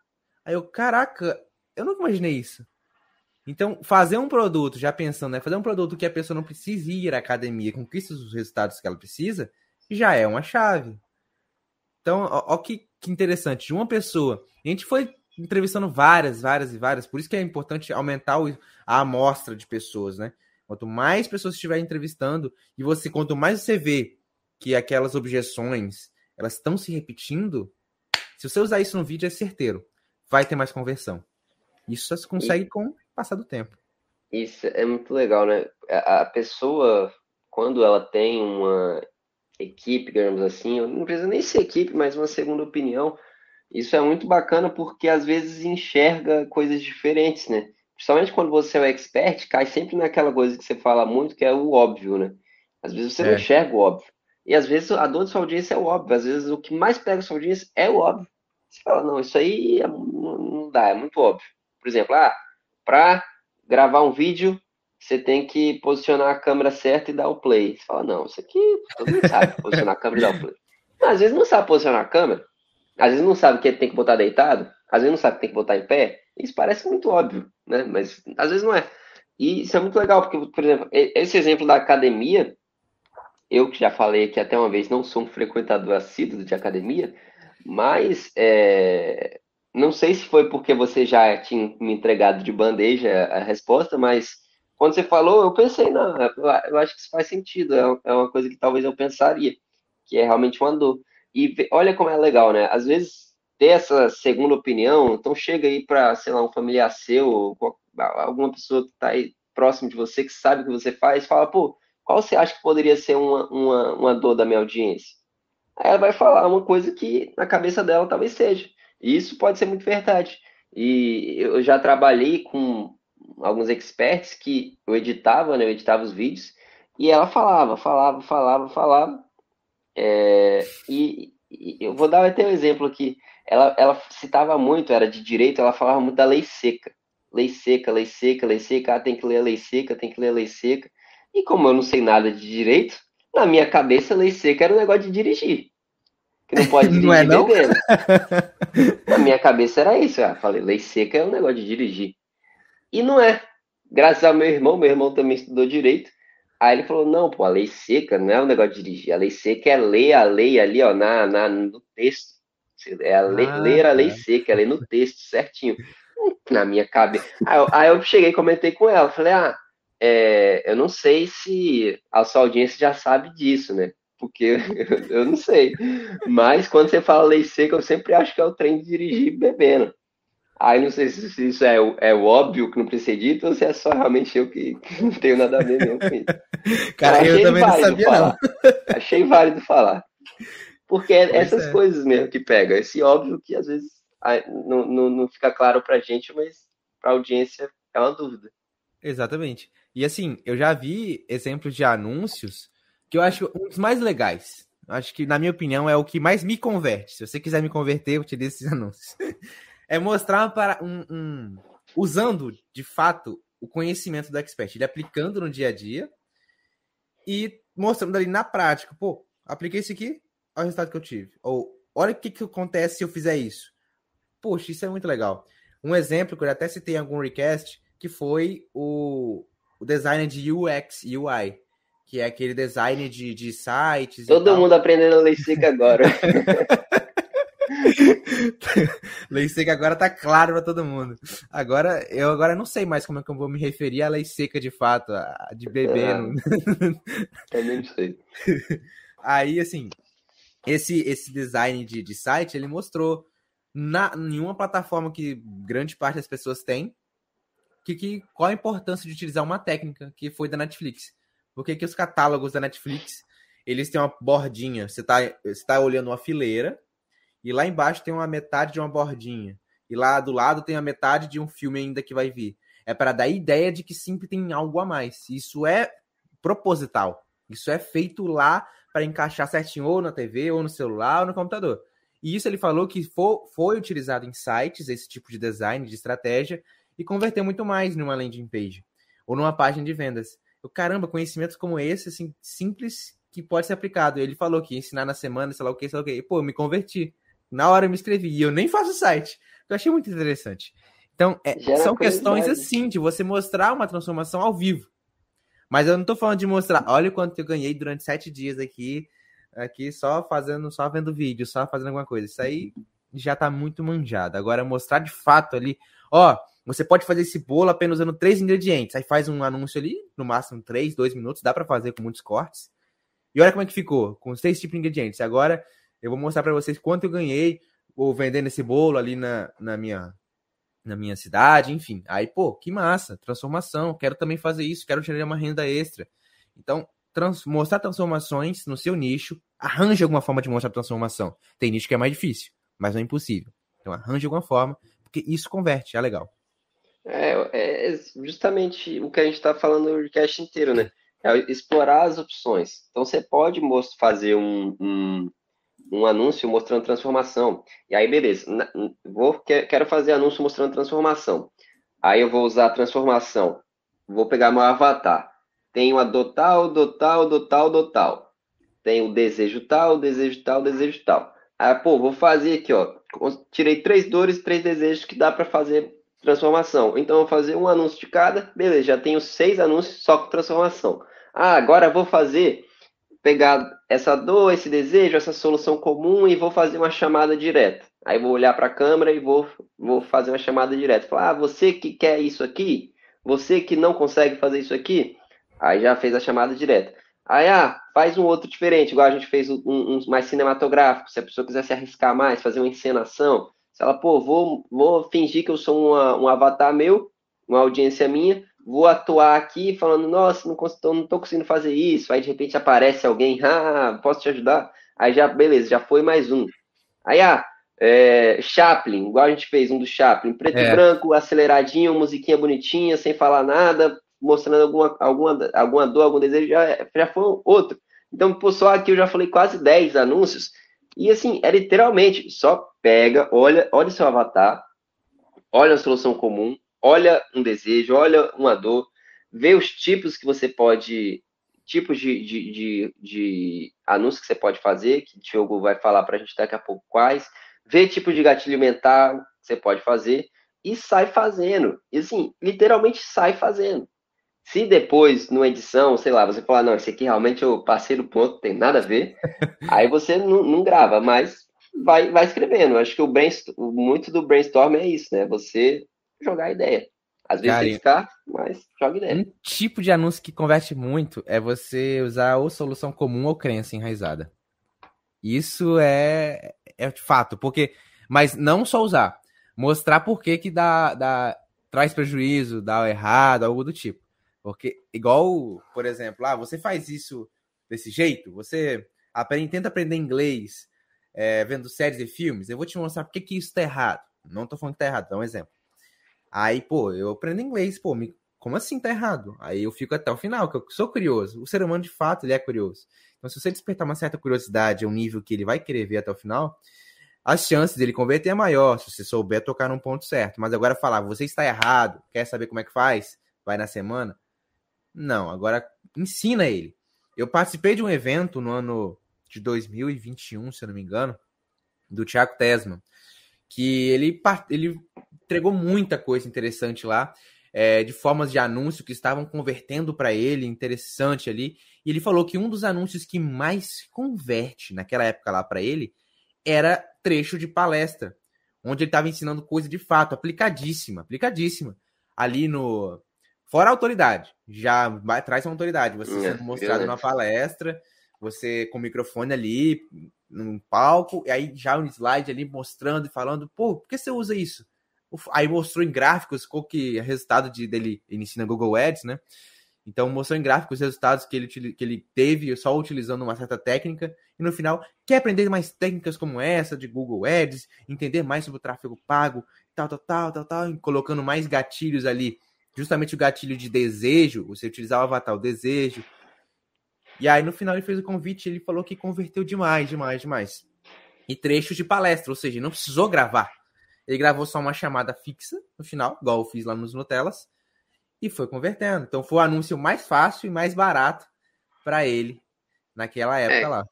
Aí eu, caraca, eu nunca imaginei isso. Então, fazer um produto, já pensando, né? Fazer um produto que a pessoa não precisa ir à academia, conquista os resultados que ela precisa, já é uma chave. Então, ó, ó que, que interessante. De uma pessoa. A gente foi entrevistando várias, várias e várias. Por isso que é importante aumentar a amostra de pessoas, né? Quanto mais pessoas estiver entrevistando, e você, quanto mais você vê que aquelas objeções, elas estão se repetindo, se você usar isso no vídeo, é certeiro. Vai ter mais conversão. Isso só se consegue e... com o passar do tempo. Isso é muito legal, né? A pessoa, quando ela tem uma equipe, digamos assim, não precisa nem ser equipe, mas uma segunda opinião, isso é muito bacana porque às vezes enxerga coisas diferentes, né? Principalmente quando você é o expert, cai sempre naquela coisa que você fala muito, que é o óbvio, né? Às vezes você é. não enxerga o óbvio. E às vezes a dor de sua audiência é o óbvio, às vezes o que mais pega a sua audiência é o óbvio. Você fala, não, isso aí é, não dá, é muito óbvio. Por exemplo, ah, para gravar um vídeo, você tem que posicionar a câmera certa e dar o play. Você fala, não, isso aqui todo mundo sabe posicionar a câmera e dar o play. Às vezes não sabe posicionar a câmera, às vezes não sabe que tem que botar deitado, às vezes não sabe que tem que botar em pé. Isso parece muito óbvio, né? Mas às vezes não é. E isso é muito legal, porque, por exemplo, esse exemplo da academia, eu que já falei aqui até uma vez, não sou um frequentador assíduo de academia, mas é, não sei se foi porque você já tinha me entregado de bandeja a resposta, mas quando você falou, eu pensei, não, eu acho que isso faz sentido, é, é uma coisa que talvez eu pensaria, que é realmente uma dor. E olha como é legal, né? Às vezes ter essa segunda opinião, então chega aí para, sei lá, um familiar seu, alguma pessoa que está aí próximo de você, que sabe o que você faz, fala, pô, qual você acha que poderia ser uma, uma, uma dor da minha audiência? Aí ela vai falar uma coisa que na cabeça dela talvez seja. E isso pode ser muito verdade. E eu já trabalhei com alguns experts que eu editava, né? Eu editava os vídeos e ela falava, falava, falava, falava. É, e, e, eu vou dar até um exemplo aqui. Ela, ela citava muito, era de direito, ela falava muito da lei seca. lei seca, lei seca, lei seca, ah, tem que ler a lei seca, tem que ler a lei seca. E como eu não sei nada de direito, na minha cabeça, lei seca era um negócio de dirigir. Que não pode dirigir não é, não? bebendo. na minha cabeça era isso. Eu falei, lei seca é um negócio de dirigir. E não é. Graças ao meu irmão, meu irmão também estudou direito. Aí ele falou, não, pô, a lei seca não é um negócio de dirigir. A lei seca é ler a lei ali, ó, na, na, no texto. É a lei, ah, ler a lei é. seca, é ler no texto, certinho. Na minha cabeça. Aí eu, aí eu cheguei e comentei com ela. Falei, ah, é, eu não sei se a sua audiência já sabe disso, né? Porque eu não sei. Mas quando você fala lei seca, eu sempre acho que é o trem de dirigir bebendo. Aí não sei se isso é, é o óbvio que não precisa dito ou se é só realmente eu que, que não tenho nada a ver mesmo com isso. Cara, eu, eu também não sabia falar. não. Achei válido falar. Porque é essas é. coisas mesmo que pega. Esse óbvio que às vezes não, não, não fica claro pra gente, mas pra audiência é uma dúvida. Exatamente. E assim, eu já vi exemplos de anúncios que eu acho um dos mais legais. Acho que, na minha opinião, é o que mais me converte. Se você quiser me converter, eu te dei esses anúncios. É mostrar para um, um, usando de fato o conhecimento do expert, ele aplicando no dia a dia e mostrando ali na prática, pô, apliquei isso aqui, olha o resultado que eu tive. Ou olha o que, que acontece se eu fizer isso. Poxa, isso é muito legal. Um exemplo que eu até citei em algum request, que foi o, o design de UX, UI, que é aquele design de, de sites. Todo mundo aprendendo a ler agora. lei seca agora tá claro para todo mundo. Agora, eu agora não sei mais como é que eu vou me referir à lei seca de fato, de bebê. Também não sei. Aí, assim, esse, esse design de, de site, ele mostrou na, em uma plataforma que grande parte das pessoas tem, que, que, qual a importância de utilizar uma técnica que foi da Netflix. Porque que os catálogos da Netflix, eles têm uma bordinha, você está você tá olhando uma fileira, e lá embaixo tem uma metade de uma bordinha. E lá do lado tem a metade de um filme ainda que vai vir. É para dar ideia de que sempre tem algo a mais. Isso é proposital. Isso é feito lá para encaixar certinho ou na TV, ou no celular, ou no computador. E isso ele falou que for, foi utilizado em sites, esse tipo de design, de estratégia, e converteu muito mais numa landing page ou numa página de vendas. Eu, caramba, conhecimentos como esse, assim, simples, que pode ser aplicado. Ele falou que ensinar na semana, sei lá o que, sei lá o que. Pô, eu me converti. Na hora eu me inscrevi. E eu nem faço site. Eu achei muito interessante. Então, é, são questões assim, de você mostrar uma transformação ao vivo. Mas eu não tô falando de mostrar, olha quanto eu ganhei durante sete dias aqui, aqui só fazendo, só vendo vídeo, só fazendo alguma coisa. Isso aí já tá muito manjado. Agora, mostrar de fato ali, ó, você pode fazer esse bolo apenas usando três ingredientes. Aí faz um anúncio ali, no máximo três, dois minutos, dá para fazer com muitos cortes. E olha como é que ficou, com os três tipos de ingredientes. Agora, eu vou mostrar para vocês quanto eu ganhei ou vendendo esse bolo ali na, na minha na minha cidade, enfim. Aí, pô, que massa, transformação, quero também fazer isso, quero gerar uma renda extra. Então, trans, mostrar transformações no seu nicho, arranje alguma forma de mostrar transformação. Tem nicho que é mais difícil, mas não é impossível. Então, arranje alguma forma, porque isso converte, é legal. É, é justamente o que a gente está falando no cast inteiro, né? É explorar as opções. Então, você pode fazer um, um um anúncio mostrando transformação. E aí, beleza, vou, quero fazer anúncio mostrando transformação. Aí eu vou usar a transformação. Vou pegar meu avatar. Tenho a do tal, do tal, do tal, do tal. Tem o desejo tal, desejo tal, desejo tal. Aí, pô, vou fazer aqui, ó. Tirei três dores, três desejos que dá para fazer transformação. Então, vou fazer um anúncio de cada. Beleza, já tenho seis anúncios só com transformação. Ah, agora vou fazer pegar essa dor, esse desejo, essa solução comum e vou fazer uma chamada direta. Aí vou olhar para a câmera e vou, vou fazer uma chamada direta. Falar, ah, você que quer isso aqui, você que não consegue fazer isso aqui, aí já fez a chamada direta. Aí, ah, faz um outro diferente, igual a gente fez um, um mais cinematográfico. Se a pessoa quiser se arriscar mais, fazer uma encenação, se ela, pô, vou, vou fingir que eu sou uma, um avatar meu, uma audiência minha, vou atuar aqui falando, nossa, não, consigo, não tô conseguindo fazer isso. Aí de repente aparece alguém, ah, posso te ajudar? Aí já, beleza, já foi mais um. Aí, ah, é, Chaplin, igual a gente fez um do Chaplin, preto é. e branco, aceleradinho, musiquinha bonitinha, sem falar nada, mostrando alguma, alguma, alguma dor, algum desejo, já, já foi outro. Então, por só aqui eu já falei quase 10 anúncios, e assim, é literalmente, só pega, olha, olha seu avatar, olha a solução comum, olha um desejo, olha uma dor, vê os tipos que você pode, tipos de, de, de, de anúncios que você pode fazer, que o Diogo vai falar para a gente daqui a pouco quais, vê tipo de gatilho mental que você pode fazer e sai fazendo. E assim, literalmente sai fazendo. Se depois, numa edição, sei lá, você falar, não, esse aqui realmente eu passei do ponto, tem nada a ver, aí você não, não grava, mas vai, vai escrevendo. Acho que o brainstorm, muito do brainstorm é isso, né? Você jogar ideia. Às vezes tem que ficar, mas joga ideia. Um tipo de anúncio que converte muito é você usar ou solução comum ou crença enraizada. Isso é, é de fato, porque. Mas não só usar. Mostrar por que, que dá, dá, traz prejuízo, dá errado, algo do tipo. Porque, igual, por exemplo, ah, você faz isso desse jeito, você aprende, tenta aprender inglês é, vendo séries e filmes, eu vou te mostrar por que, que isso tá errado. Não tô falando que tá errado, dá um exemplo. Aí, pô, eu aprendo inglês, pô, me... como assim tá errado? Aí eu fico até o final, que eu sou curioso. O ser humano, de fato, ele é curioso. Então, se você despertar uma certa curiosidade um nível que ele vai querer ver até o final, as chances dele converter é maior, se você souber tocar num ponto certo. Mas agora falar, você está errado, quer saber como é que faz? Vai na semana. Não, agora ensina ele. Eu participei de um evento no ano de 2021, se eu não me engano, do Thiago Tesman, que ele, ele entregou muita coisa interessante lá, é, de formas de anúncio que estavam convertendo para ele, interessante ali. E ele falou que um dos anúncios que mais converte naquela época lá para ele era trecho de palestra, onde ele estava ensinando coisa de fato, aplicadíssima, aplicadíssima. Ali no. Fora a autoridade, já traz uma autoridade. Você é, sendo mostrado numa palestra, você com o microfone ali, num palco, e aí já um slide ali mostrando e falando, pô, por que você usa isso? Aí mostrou em gráficos qual que é o resultado de, dele, ele ensina Google Ads, né? Então mostrou em gráficos os resultados que ele, que ele teve só utilizando uma certa técnica. E no final, quer aprender mais técnicas como essa de Google Ads, entender mais sobre o tráfego pago, tal, tal, tal, tal, tal, colocando mais gatilhos ali. Justamente o gatilho de desejo, você utilizar o avatar, o desejo. E aí no final ele fez o convite, ele falou que converteu demais, demais, demais. E trechos de palestra, ou seja, não precisou gravar. Ele gravou só uma chamada fixa no final, igual eu fiz lá nos Nutelas, e foi convertendo. Então foi o anúncio mais fácil e mais barato para ele naquela época é, lá.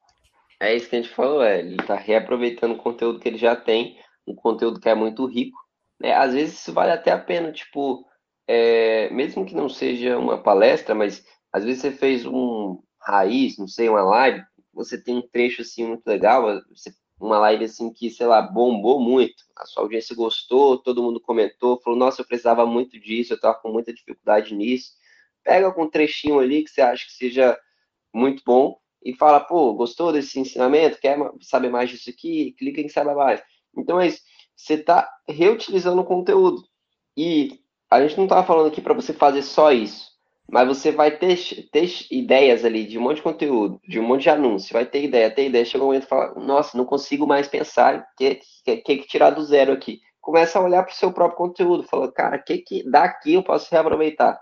É isso que a gente falou, é, ele está reaproveitando o conteúdo que ele já tem, um conteúdo que é muito rico. Né? Às vezes isso vale até a pena, tipo, é, mesmo que não seja uma palestra, mas às vezes você fez um raiz, não sei, uma live, você tem um trecho assim muito legal, uma live assim que, sei lá, bombou muito. A sua audiência gostou, todo mundo comentou, falou: "Nossa, eu precisava muito disso, eu tava com muita dificuldade nisso". Pega algum trechinho ali que você acha que seja muito bom e fala: "Pô, gostou desse ensinamento? Quer saber mais disso aqui? Clica em saiba mais". Então é isso. Você está reutilizando o conteúdo. E a gente não estava falando aqui para você fazer só isso. Mas você vai ter, ter ideias ali de um monte de conteúdo, de um monte de anúncio, vai ter ideia, ter ideia, chega um momento e fala, nossa, não consigo mais pensar, que que, que, que tirar do zero aqui. Começa a olhar para o seu próprio conteúdo, fala, cara, o que, que daqui eu posso reaproveitar?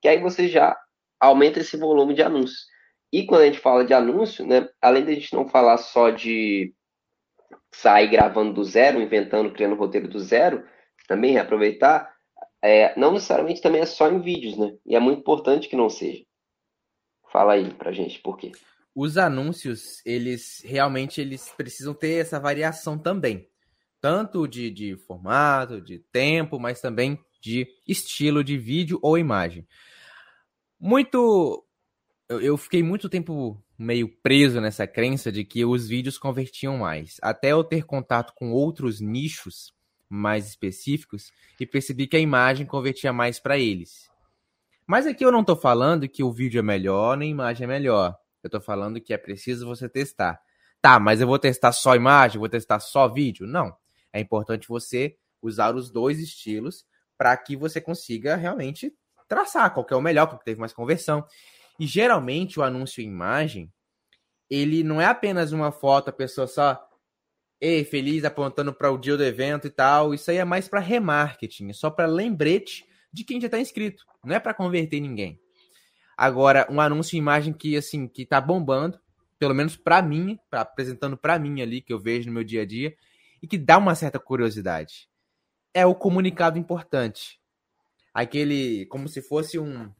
Que aí você já aumenta esse volume de anúncios. E quando a gente fala de anúncio, né, além a gente não falar só de sair gravando do zero, inventando, criando roteiro do zero, também reaproveitar, é, não necessariamente também é só em vídeos, né? E é muito importante que não seja. Fala aí pra gente por quê. Os anúncios, eles realmente eles precisam ter essa variação também. Tanto de, de formato, de tempo, mas também de estilo de vídeo ou imagem. Muito. Eu, eu fiquei muito tempo meio preso nessa crença de que os vídeos convertiam mais. Até eu ter contato com outros nichos mais específicos e percebi que a imagem convertia mais para eles. Mas aqui eu não estou falando que o vídeo é melhor nem a imagem é melhor. Eu estou falando que é preciso você testar. Tá, mas eu vou testar só imagem, vou testar só vídeo? Não. É importante você usar os dois estilos para que você consiga realmente traçar qual é o melhor, porque teve mais conversão. E geralmente o anúncio em imagem, ele não é apenas uma foto, a pessoa só ei, feliz apontando para o dia do evento e tal. Isso aí é mais para remarketing, é só para lembrete de quem já está inscrito, não é para converter ninguém. Agora, um anúncio em imagem que assim, que tá bombando, pelo menos para mim, pra, apresentando para mim ali que eu vejo no meu dia a dia e que dá uma certa curiosidade. É o comunicado importante. aquele como se fosse um,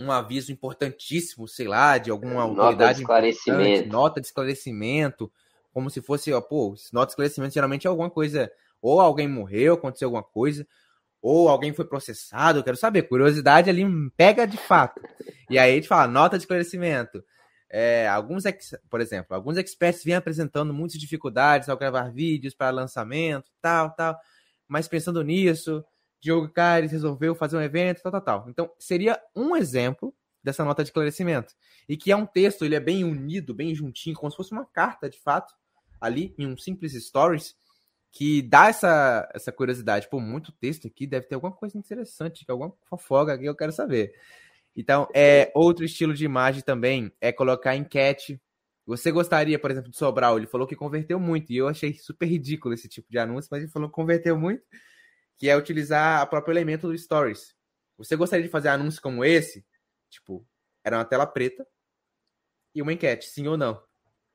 um aviso importantíssimo, sei lá, de alguma autoridade. Nota de esclarecimento. Nota de esclarecimento. Como se fosse, ó, pô, nota de esclarecimento geralmente é alguma coisa. Ou alguém morreu, aconteceu alguma coisa, ou alguém foi processado, eu quero saber. Curiosidade ali pega de fato. E aí a gente fala, nota de esclarecimento. É, alguns, por exemplo, alguns experts vêm apresentando muitas dificuldades ao gravar vídeos para lançamento, tal, tal. Mas pensando nisso, Diogo Cares resolveu fazer um evento, tal, tal, tal. Então, seria um exemplo dessa nota de esclarecimento. E que é um texto, ele é bem unido, bem juntinho, como se fosse uma carta, de fato, ali, em um simples stories, que dá essa, essa curiosidade. Pô, muito texto aqui, deve ter alguma coisa interessante, alguma fofoca aqui eu quero saber. Então, é outro estilo de imagem também é colocar enquete. Você gostaria, por exemplo, de Sobral? Ele falou que converteu muito, e eu achei super ridículo esse tipo de anúncio, mas ele falou que converteu muito, que é utilizar o próprio elemento do Stories. Você gostaria de fazer anúncio como esse? Tipo, era uma tela preta e uma enquete, sim ou não.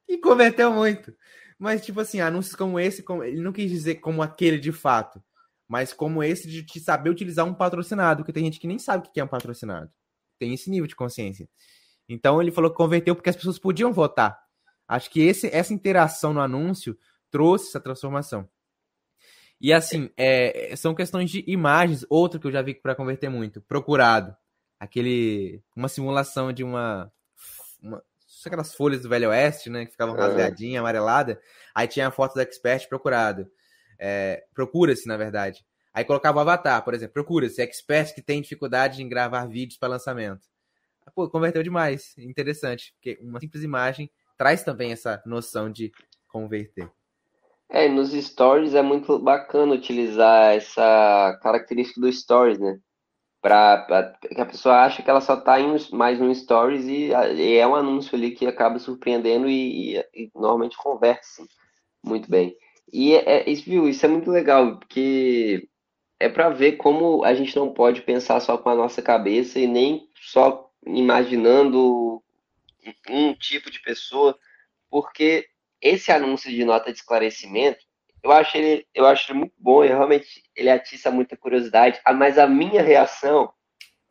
E converteu muito. Mas, tipo assim, anúncios como esse, como, ele não quis dizer como aquele de fato, mas como esse de saber utilizar um patrocinado, porque tem gente que nem sabe o que é um patrocinado tem esse nível de consciência. Então ele falou que converteu porque as pessoas podiam votar. Acho que esse, essa interação no anúncio trouxe essa transformação. E assim, é, são questões de imagens. Outra que eu já vi para converter muito, procurado. Aquele. Uma simulação de uma. uma aquelas folhas do Velho Oeste, né? Que ficavam rasgadinhas, amarelada. Aí tinha a foto do expert procurado. É, Procura-se, na verdade. Aí colocava o avatar, por exemplo, procura-se expert que tem dificuldade em gravar vídeos para lançamento. Pô, converteu demais. Interessante, porque uma simples imagem traz também essa noção de converter. É, nos stories é muito bacana utilizar essa característica do stories, né? Pra que a pessoa acha que ela só tá em, mais no stories e, e, é um anúncio ali que acaba surpreendendo e, e, e normalmente converte sim, muito bem. E é, é, viu, isso é muito legal, porque é para ver como a gente não pode pensar só com a nossa cabeça e nem só imaginando um tipo de pessoa, porque esse anúncio de nota de esclarecimento, eu acho ele, eu acho ele muito bom, e realmente ele atiça muita curiosidade, ah, mas a minha reação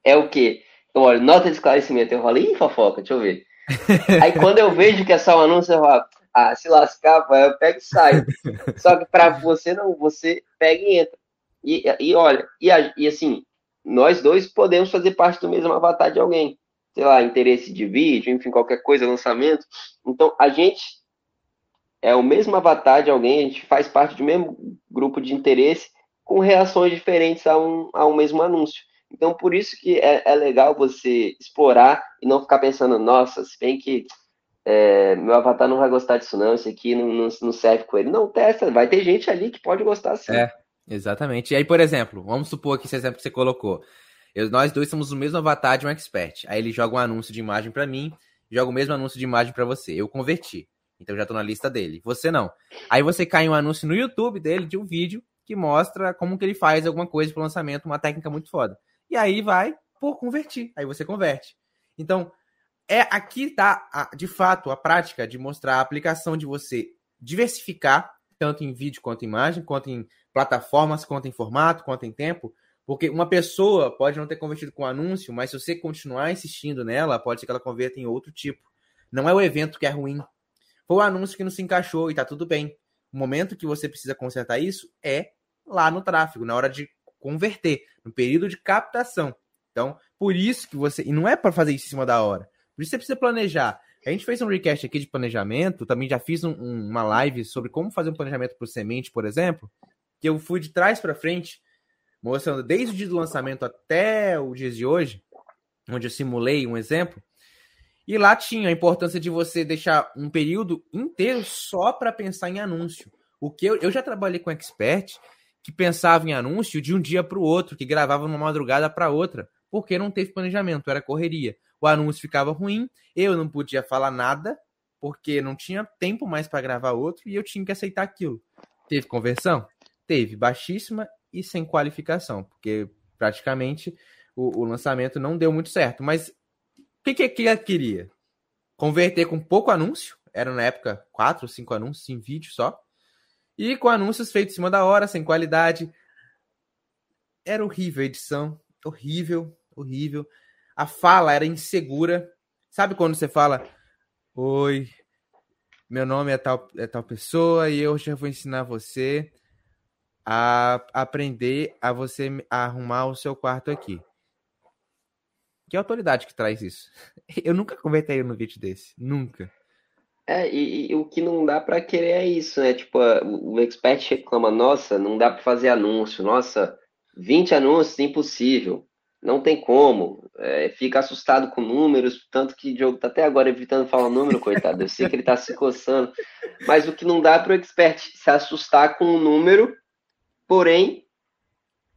é o quê? Eu olho, nota de esclarecimento, eu falo, ih, fofoca, deixa eu ver. Aí quando eu vejo que é só um anúncio, eu falo, ah, se lascar, eu pego e saio. Só que para você não, você pega e entra. E, e olha, e, e assim, nós dois podemos fazer parte do mesmo avatar de alguém. Sei lá, interesse de vídeo, enfim, qualquer coisa, lançamento. Então, a gente é o mesmo avatar de alguém, a gente faz parte do mesmo grupo de interesse, com reações diferentes a um, a um mesmo anúncio. Então, por isso que é, é legal você explorar e não ficar pensando, nossa, se bem que é, meu avatar não vai gostar disso não, esse aqui não, não, não, serve com ele. Não, testa, vai ter gente ali que pode gostar sim. É, Exatamente. E aí, por exemplo, vamos supor que esse exemplo que você colocou. Eu, nós dois somos o mesmo avatar de um expert. Aí ele joga um anúncio de imagem para mim, joga o mesmo anúncio de imagem para você. Eu converti. Então já tô na lista dele. Você não. Aí você cai um anúncio no YouTube dele de um vídeo que mostra como que ele faz alguma coisa pro lançamento, uma técnica muito foda. E aí vai por convertir. Aí você converte. Então, é aqui tá a, de fato a prática de mostrar a aplicação de você diversificar tanto em vídeo quanto em imagem, quanto em plataformas, quanto em formato, quanto em tempo. Porque uma pessoa pode não ter convertido com anúncio, mas se você continuar insistindo nela, pode ser que ela converta em outro tipo. Não é o evento que é ruim. Foi o anúncio que não se encaixou e tá tudo bem. O momento que você precisa consertar isso é lá no tráfego, na hora de converter, no período de captação. Então, por isso que você. E não é para fazer isso em cima da hora. Por isso você precisa planejar. A gente fez um recast aqui de planejamento, também já fiz um, um, uma live sobre como fazer um planejamento para semente, por exemplo, que eu fui de trás para frente, mostrando desde o dia do lançamento até o dia de hoje, onde eu simulei um exemplo. E lá tinha a importância de você deixar um período inteiro só para pensar em anúncio. O que eu, eu já trabalhei com expert que pensava em anúncio de um dia para o outro, que gravava uma madrugada para outra, porque não teve planejamento, era correria o anúncio ficava ruim, eu não podia falar nada, porque não tinha tempo mais para gravar outro e eu tinha que aceitar aquilo. Teve conversão? Teve, baixíssima e sem qualificação, porque praticamente o, o lançamento não deu muito certo. Mas o que, que, ela queria? Converter com pouco anúncio, era na época quatro, cinco anúncios em vídeo só, e com anúncios feitos em cima da hora, sem qualidade. Era horrível a edição, horrível, horrível. A fala era insegura. Sabe quando você fala: Oi, meu nome é tal, é tal pessoa e eu já vou ensinar você a aprender a você arrumar o seu quarto aqui. Que autoridade que traz isso? Eu nunca comentei no vídeo desse. Nunca. É, e, e, o que não dá para querer é isso, né? Tipo, o expert reclama, nossa, não dá para fazer anúncio, nossa, 20 anúncios, impossível, não tem como, é, fica assustado com números, tanto que o Diogo tá até agora evitando falar número, coitado, eu sei que ele tá se coçando, mas o que não dá para o expert se assustar com o número, porém,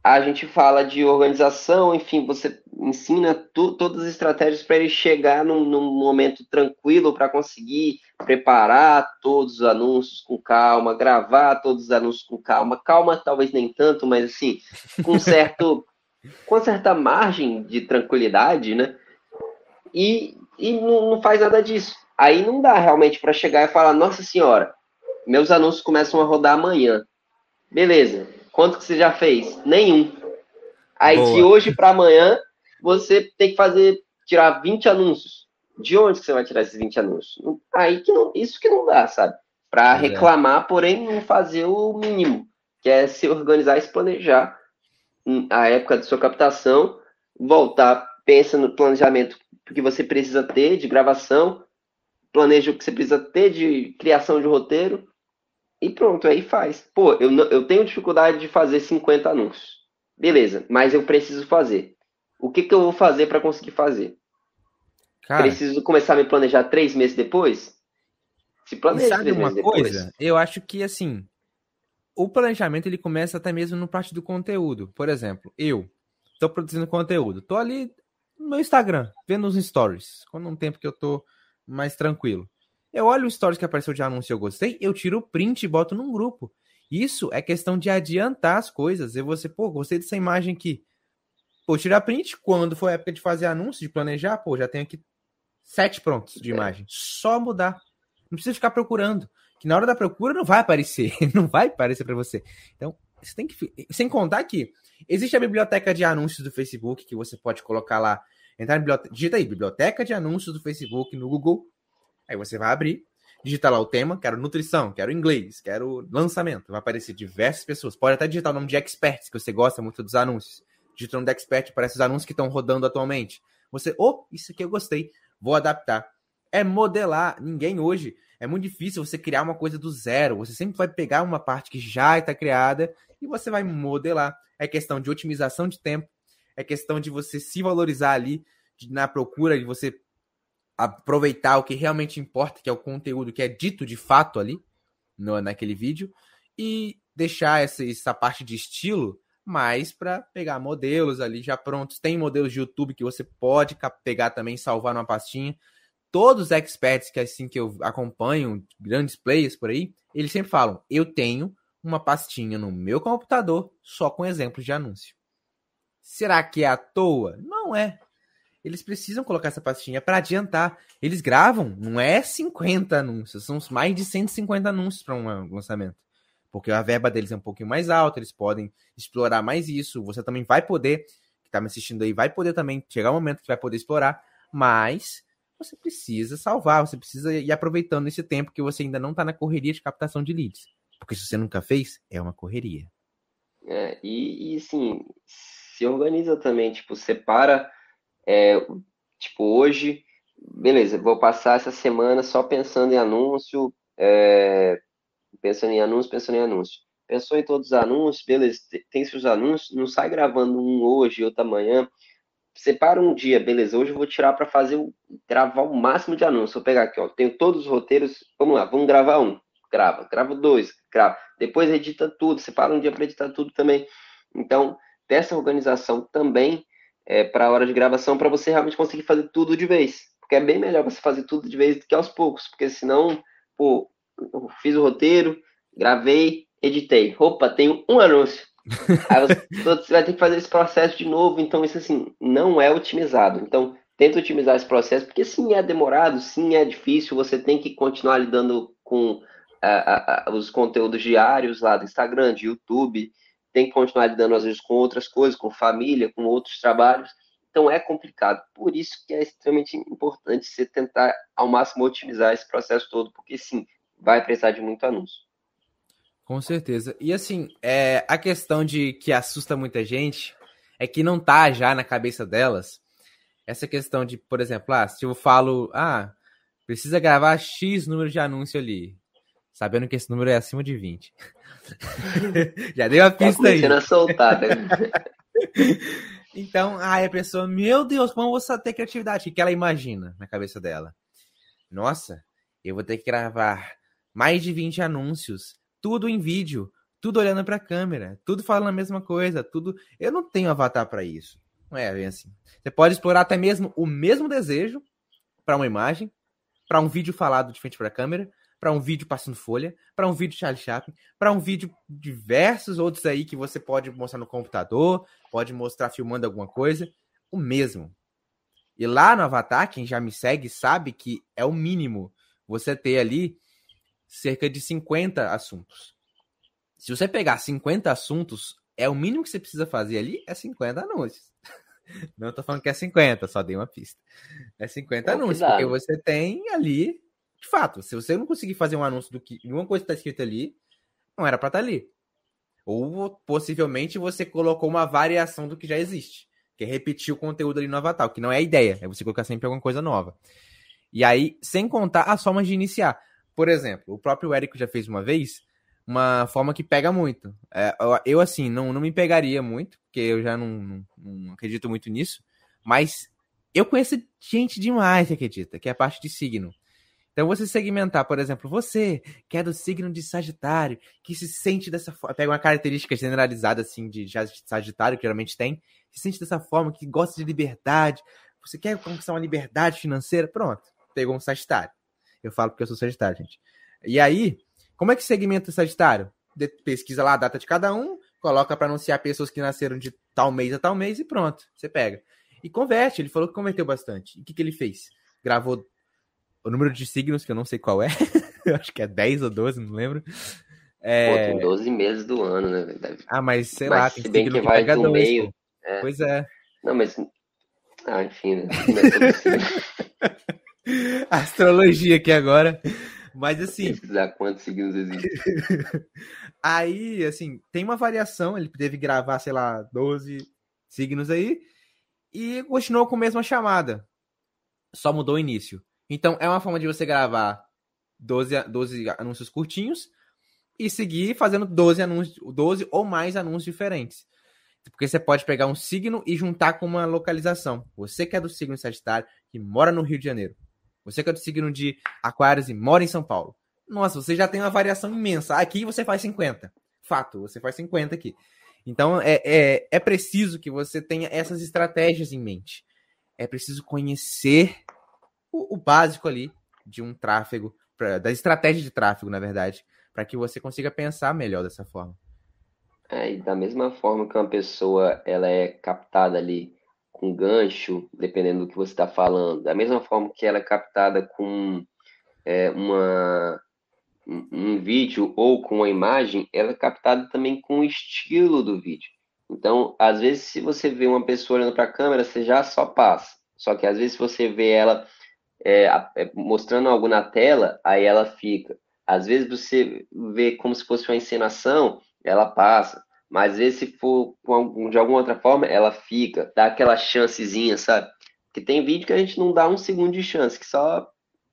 a gente fala de organização, enfim, você ensina tu, todas as estratégias para ele chegar num, num momento tranquilo para conseguir preparar todos os anúncios com calma, gravar todos os anúncios com calma, calma talvez nem tanto, mas assim, com certo com certa margem de tranquilidade, né? E, e não, não faz nada disso. Aí não dá realmente para chegar e falar, nossa senhora, meus anúncios começam a rodar amanhã. Beleza, Quanto que você já fez? Nenhum. Aí Boa. de hoje para amanhã, você tem que fazer, tirar 20 anúncios. De onde que você vai tirar esses 20 anúncios? Aí que não, isso que não dá, sabe? Para é. reclamar, porém não fazer o mínimo, que é se organizar e se planejar a época de sua captação, voltar, pensa no planejamento que você precisa ter de gravação, planeja o que você precisa ter de criação de roteiro, e pronto, aí faz. Pô, eu, eu tenho dificuldade de fazer 50 anúncios. Beleza, mas eu preciso fazer. O que, que eu vou fazer para conseguir fazer? Cara, preciso começar a me planejar três meses depois? Se planeja sabe três uma meses coisa? Depois. Eu acho que assim, o planejamento ele começa até mesmo no parte do conteúdo. Por exemplo, eu estou produzindo conteúdo, tô ali no meu Instagram, vendo os stories, quando um tempo que eu tô mais tranquilo. Eu olho o stories que apareceu de anúncio e eu gostei, eu tiro o print e boto num grupo. Isso é questão de adiantar as coisas. E você, pô, gostei dessa imagem aqui. Pô, tirar print quando for a época de fazer anúncio, de planejar, pô, já tenho aqui sete prontos de é. imagem. Só mudar. Não precisa ficar procurando. Que na hora da procura não vai aparecer. Não vai aparecer para você. Então, você tem que. Sem contar que existe a biblioteca de anúncios do Facebook que você pode colocar lá. Entrar na biblioteca. Digita aí, biblioteca de anúncios do Facebook no Google Aí você vai abrir, digitar lá o tema, quero nutrição, quero inglês, quero lançamento. Vai aparecer diversas pessoas. Pode até digitar o nome de experts, que você gosta muito dos anúncios. Digita o nome de expert, aparece os anúncios que estão rodando atualmente. Você, oh, isso aqui eu gostei, vou adaptar. É modelar. Ninguém hoje. É muito difícil você criar uma coisa do zero. Você sempre vai pegar uma parte que já está criada e você vai modelar. É questão de otimização de tempo. É questão de você se valorizar ali na procura, de você aproveitar o que realmente importa, que é o conteúdo que é dito de fato ali no, naquele vídeo, e deixar essa, essa parte de estilo mais para pegar modelos ali já prontos. Tem modelos de YouTube que você pode pegar também, salvar numa pastinha. Todos os experts que assim que eu acompanho, grandes players por aí, eles sempre falam: eu tenho uma pastinha no meu computador só com exemplos de anúncio. Será que é à toa? Não é eles precisam colocar essa pastinha para adiantar. Eles gravam, não é 50 anúncios, são mais de 150 anúncios para um lançamento. Porque a verba deles é um pouquinho mais alta, eles podem explorar mais isso. Você também vai poder, que está me assistindo aí, vai poder também chegar um momento que vai poder explorar, mas você precisa salvar, você precisa ir aproveitando esse tempo que você ainda não está na correria de captação de leads. Porque se você nunca fez, é uma correria. É, e, e assim, se organiza também, tipo, separa é, tipo, hoje, beleza, vou passar essa semana só pensando em anúncio, é, pensando em anúncio, pensando em anúncio. Pensou em todos os anúncios, beleza, tem seus anúncios, não sai gravando um hoje, outro amanhã. Separa um dia, beleza, hoje eu vou tirar para fazer, gravar o máximo de anúncios. Vou pegar aqui, ó, tenho todos os roteiros, vamos lá, vamos gravar um, grava, grava dois, grava. Depois edita tudo, separa um dia para editar tudo também. Então, dessa organização também é, para a hora de gravação para você realmente conseguir fazer tudo de vez. Porque é bem melhor você fazer tudo de vez do que aos poucos, porque senão, pô, eu fiz o roteiro, gravei, editei. Opa, tenho um anúncio. Aí você vai ter que fazer esse processo de novo, então isso assim, não é otimizado. Então, tenta otimizar esse processo, porque sim é demorado, sim é difícil, você tem que continuar lidando com os conteúdos diários lá do Instagram, de YouTube, tem que continuar lidando, às vezes, com outras coisas, com família, com outros trabalhos. Então é complicado. Por isso que é extremamente importante você tentar ao máximo otimizar esse processo todo, porque sim, vai precisar de muito anúncio. Com certeza. E assim, é, a questão de que assusta muita gente é que não tá já na cabeça delas essa questão de, por exemplo, ah, se eu falo, ah, precisa gravar X número de anúncio ali, sabendo que esse número é acima de 20. já deu a tá pista tá aí. A soltar, né? então, aí a pessoa, meu Deus, como eu vou ter criatividade? O que ela imagina na cabeça dela? Nossa, eu vou ter que gravar mais de 20 anúncios, tudo em vídeo, tudo olhando para a câmera, tudo falando a mesma coisa, tudo. Eu não tenho avatar para isso. Não é bem assim. Você pode explorar até mesmo o mesmo desejo para uma imagem, para um vídeo falado de frente para a câmera, para um vídeo passando folha, para um vídeo Charlie Chaplin, para um vídeo diversos outros aí que você pode mostrar no computador, pode mostrar filmando alguma coisa, o mesmo. E lá no Avatar, quem já me segue sabe que é o mínimo você ter ali cerca de 50 assuntos. Se você pegar 50 assuntos, é o mínimo que você precisa fazer ali é 50 anúncios. Não tô falando que é 50, só dei uma pista. É 50 oh, anúncios, porque você tem ali, de fato, se você não conseguir fazer um anúncio do que uma coisa que tá escrita ali, não era para estar tá ali. Ou possivelmente você colocou uma variação do que já existe, que é repetir o conteúdo ali no avatar, que não é a ideia, é você colocar sempre alguma coisa nova. E aí, sem contar as formas de iniciar. Por exemplo, o próprio Érico já fez uma vez, uma forma que pega muito. É, eu, assim, não, não me pegaria muito, porque eu já não, não, não, acredito muito nisso, mas eu conheço gente demais que acredita, que é a parte de signo. Então, você segmentar, por exemplo, você, que é do signo de Sagitário, que se sente dessa forma, pega uma característica generalizada, assim, de Sagitário, que geralmente tem, se sente dessa forma, que gosta de liberdade, você quer conquistar uma liberdade financeira, pronto, pegou um Sagitário. Eu falo porque eu sou Sagitário, gente. E aí, como é que segmenta o Sagitário? De, pesquisa lá a data de cada um, coloca para anunciar pessoas que nasceram de tal mês a tal mês e pronto, você pega. E converte, ele falou que converteu bastante. E o que, que ele fez? Gravou o número de signos, que eu não sei qual é, acho que é 10 ou 12, não lembro. É... Pô, tem 12 meses do ano, né? Deve... Ah, mas sei mas lá, tem se bem que, que vai do dois, meio. É. Pois é. Não, mas. Ah, enfim, né? Astrologia aqui agora. Mas assim. Pesquisar quantos signos existem. aí, assim, tem uma variação. Ele teve que gravar, sei lá, 12 signos aí. E continuou com a mesma chamada. Só mudou o início. Então, é uma forma de você gravar 12, 12 anúncios curtinhos e seguir fazendo 12 anúncios, 12 ou mais anúncios diferentes. Porque você pode pegar um signo e juntar com uma localização. Você que é do signo Sagitário, que mora no Rio de Janeiro. Você que é do signo de Aquários e mora em São Paulo. Nossa, você já tem uma variação imensa. Aqui você faz 50. Fato, você faz 50 aqui. Então é, é, é preciso que você tenha essas estratégias em mente. É preciso conhecer o, o básico ali de um tráfego, pra, da estratégia de tráfego, na verdade, para que você consiga pensar melhor dessa forma. É, e da mesma forma que uma pessoa ela é captada ali com gancho, dependendo do que você está falando. Da mesma forma que ela é captada com é, uma, um vídeo ou com uma imagem, ela é captada também com o estilo do vídeo. Então, às vezes, se você vê uma pessoa olhando para a câmera, você já só passa. Só que às vezes, se você vê ela é, é, mostrando algo na tela, aí ela fica. Às vezes, você vê como se fosse uma encenação, ela passa. Mas às vezes, se for de alguma outra forma, ela fica, dá aquela chancezinha, sabe? Porque tem vídeo que a gente não dá um segundo de chance, que só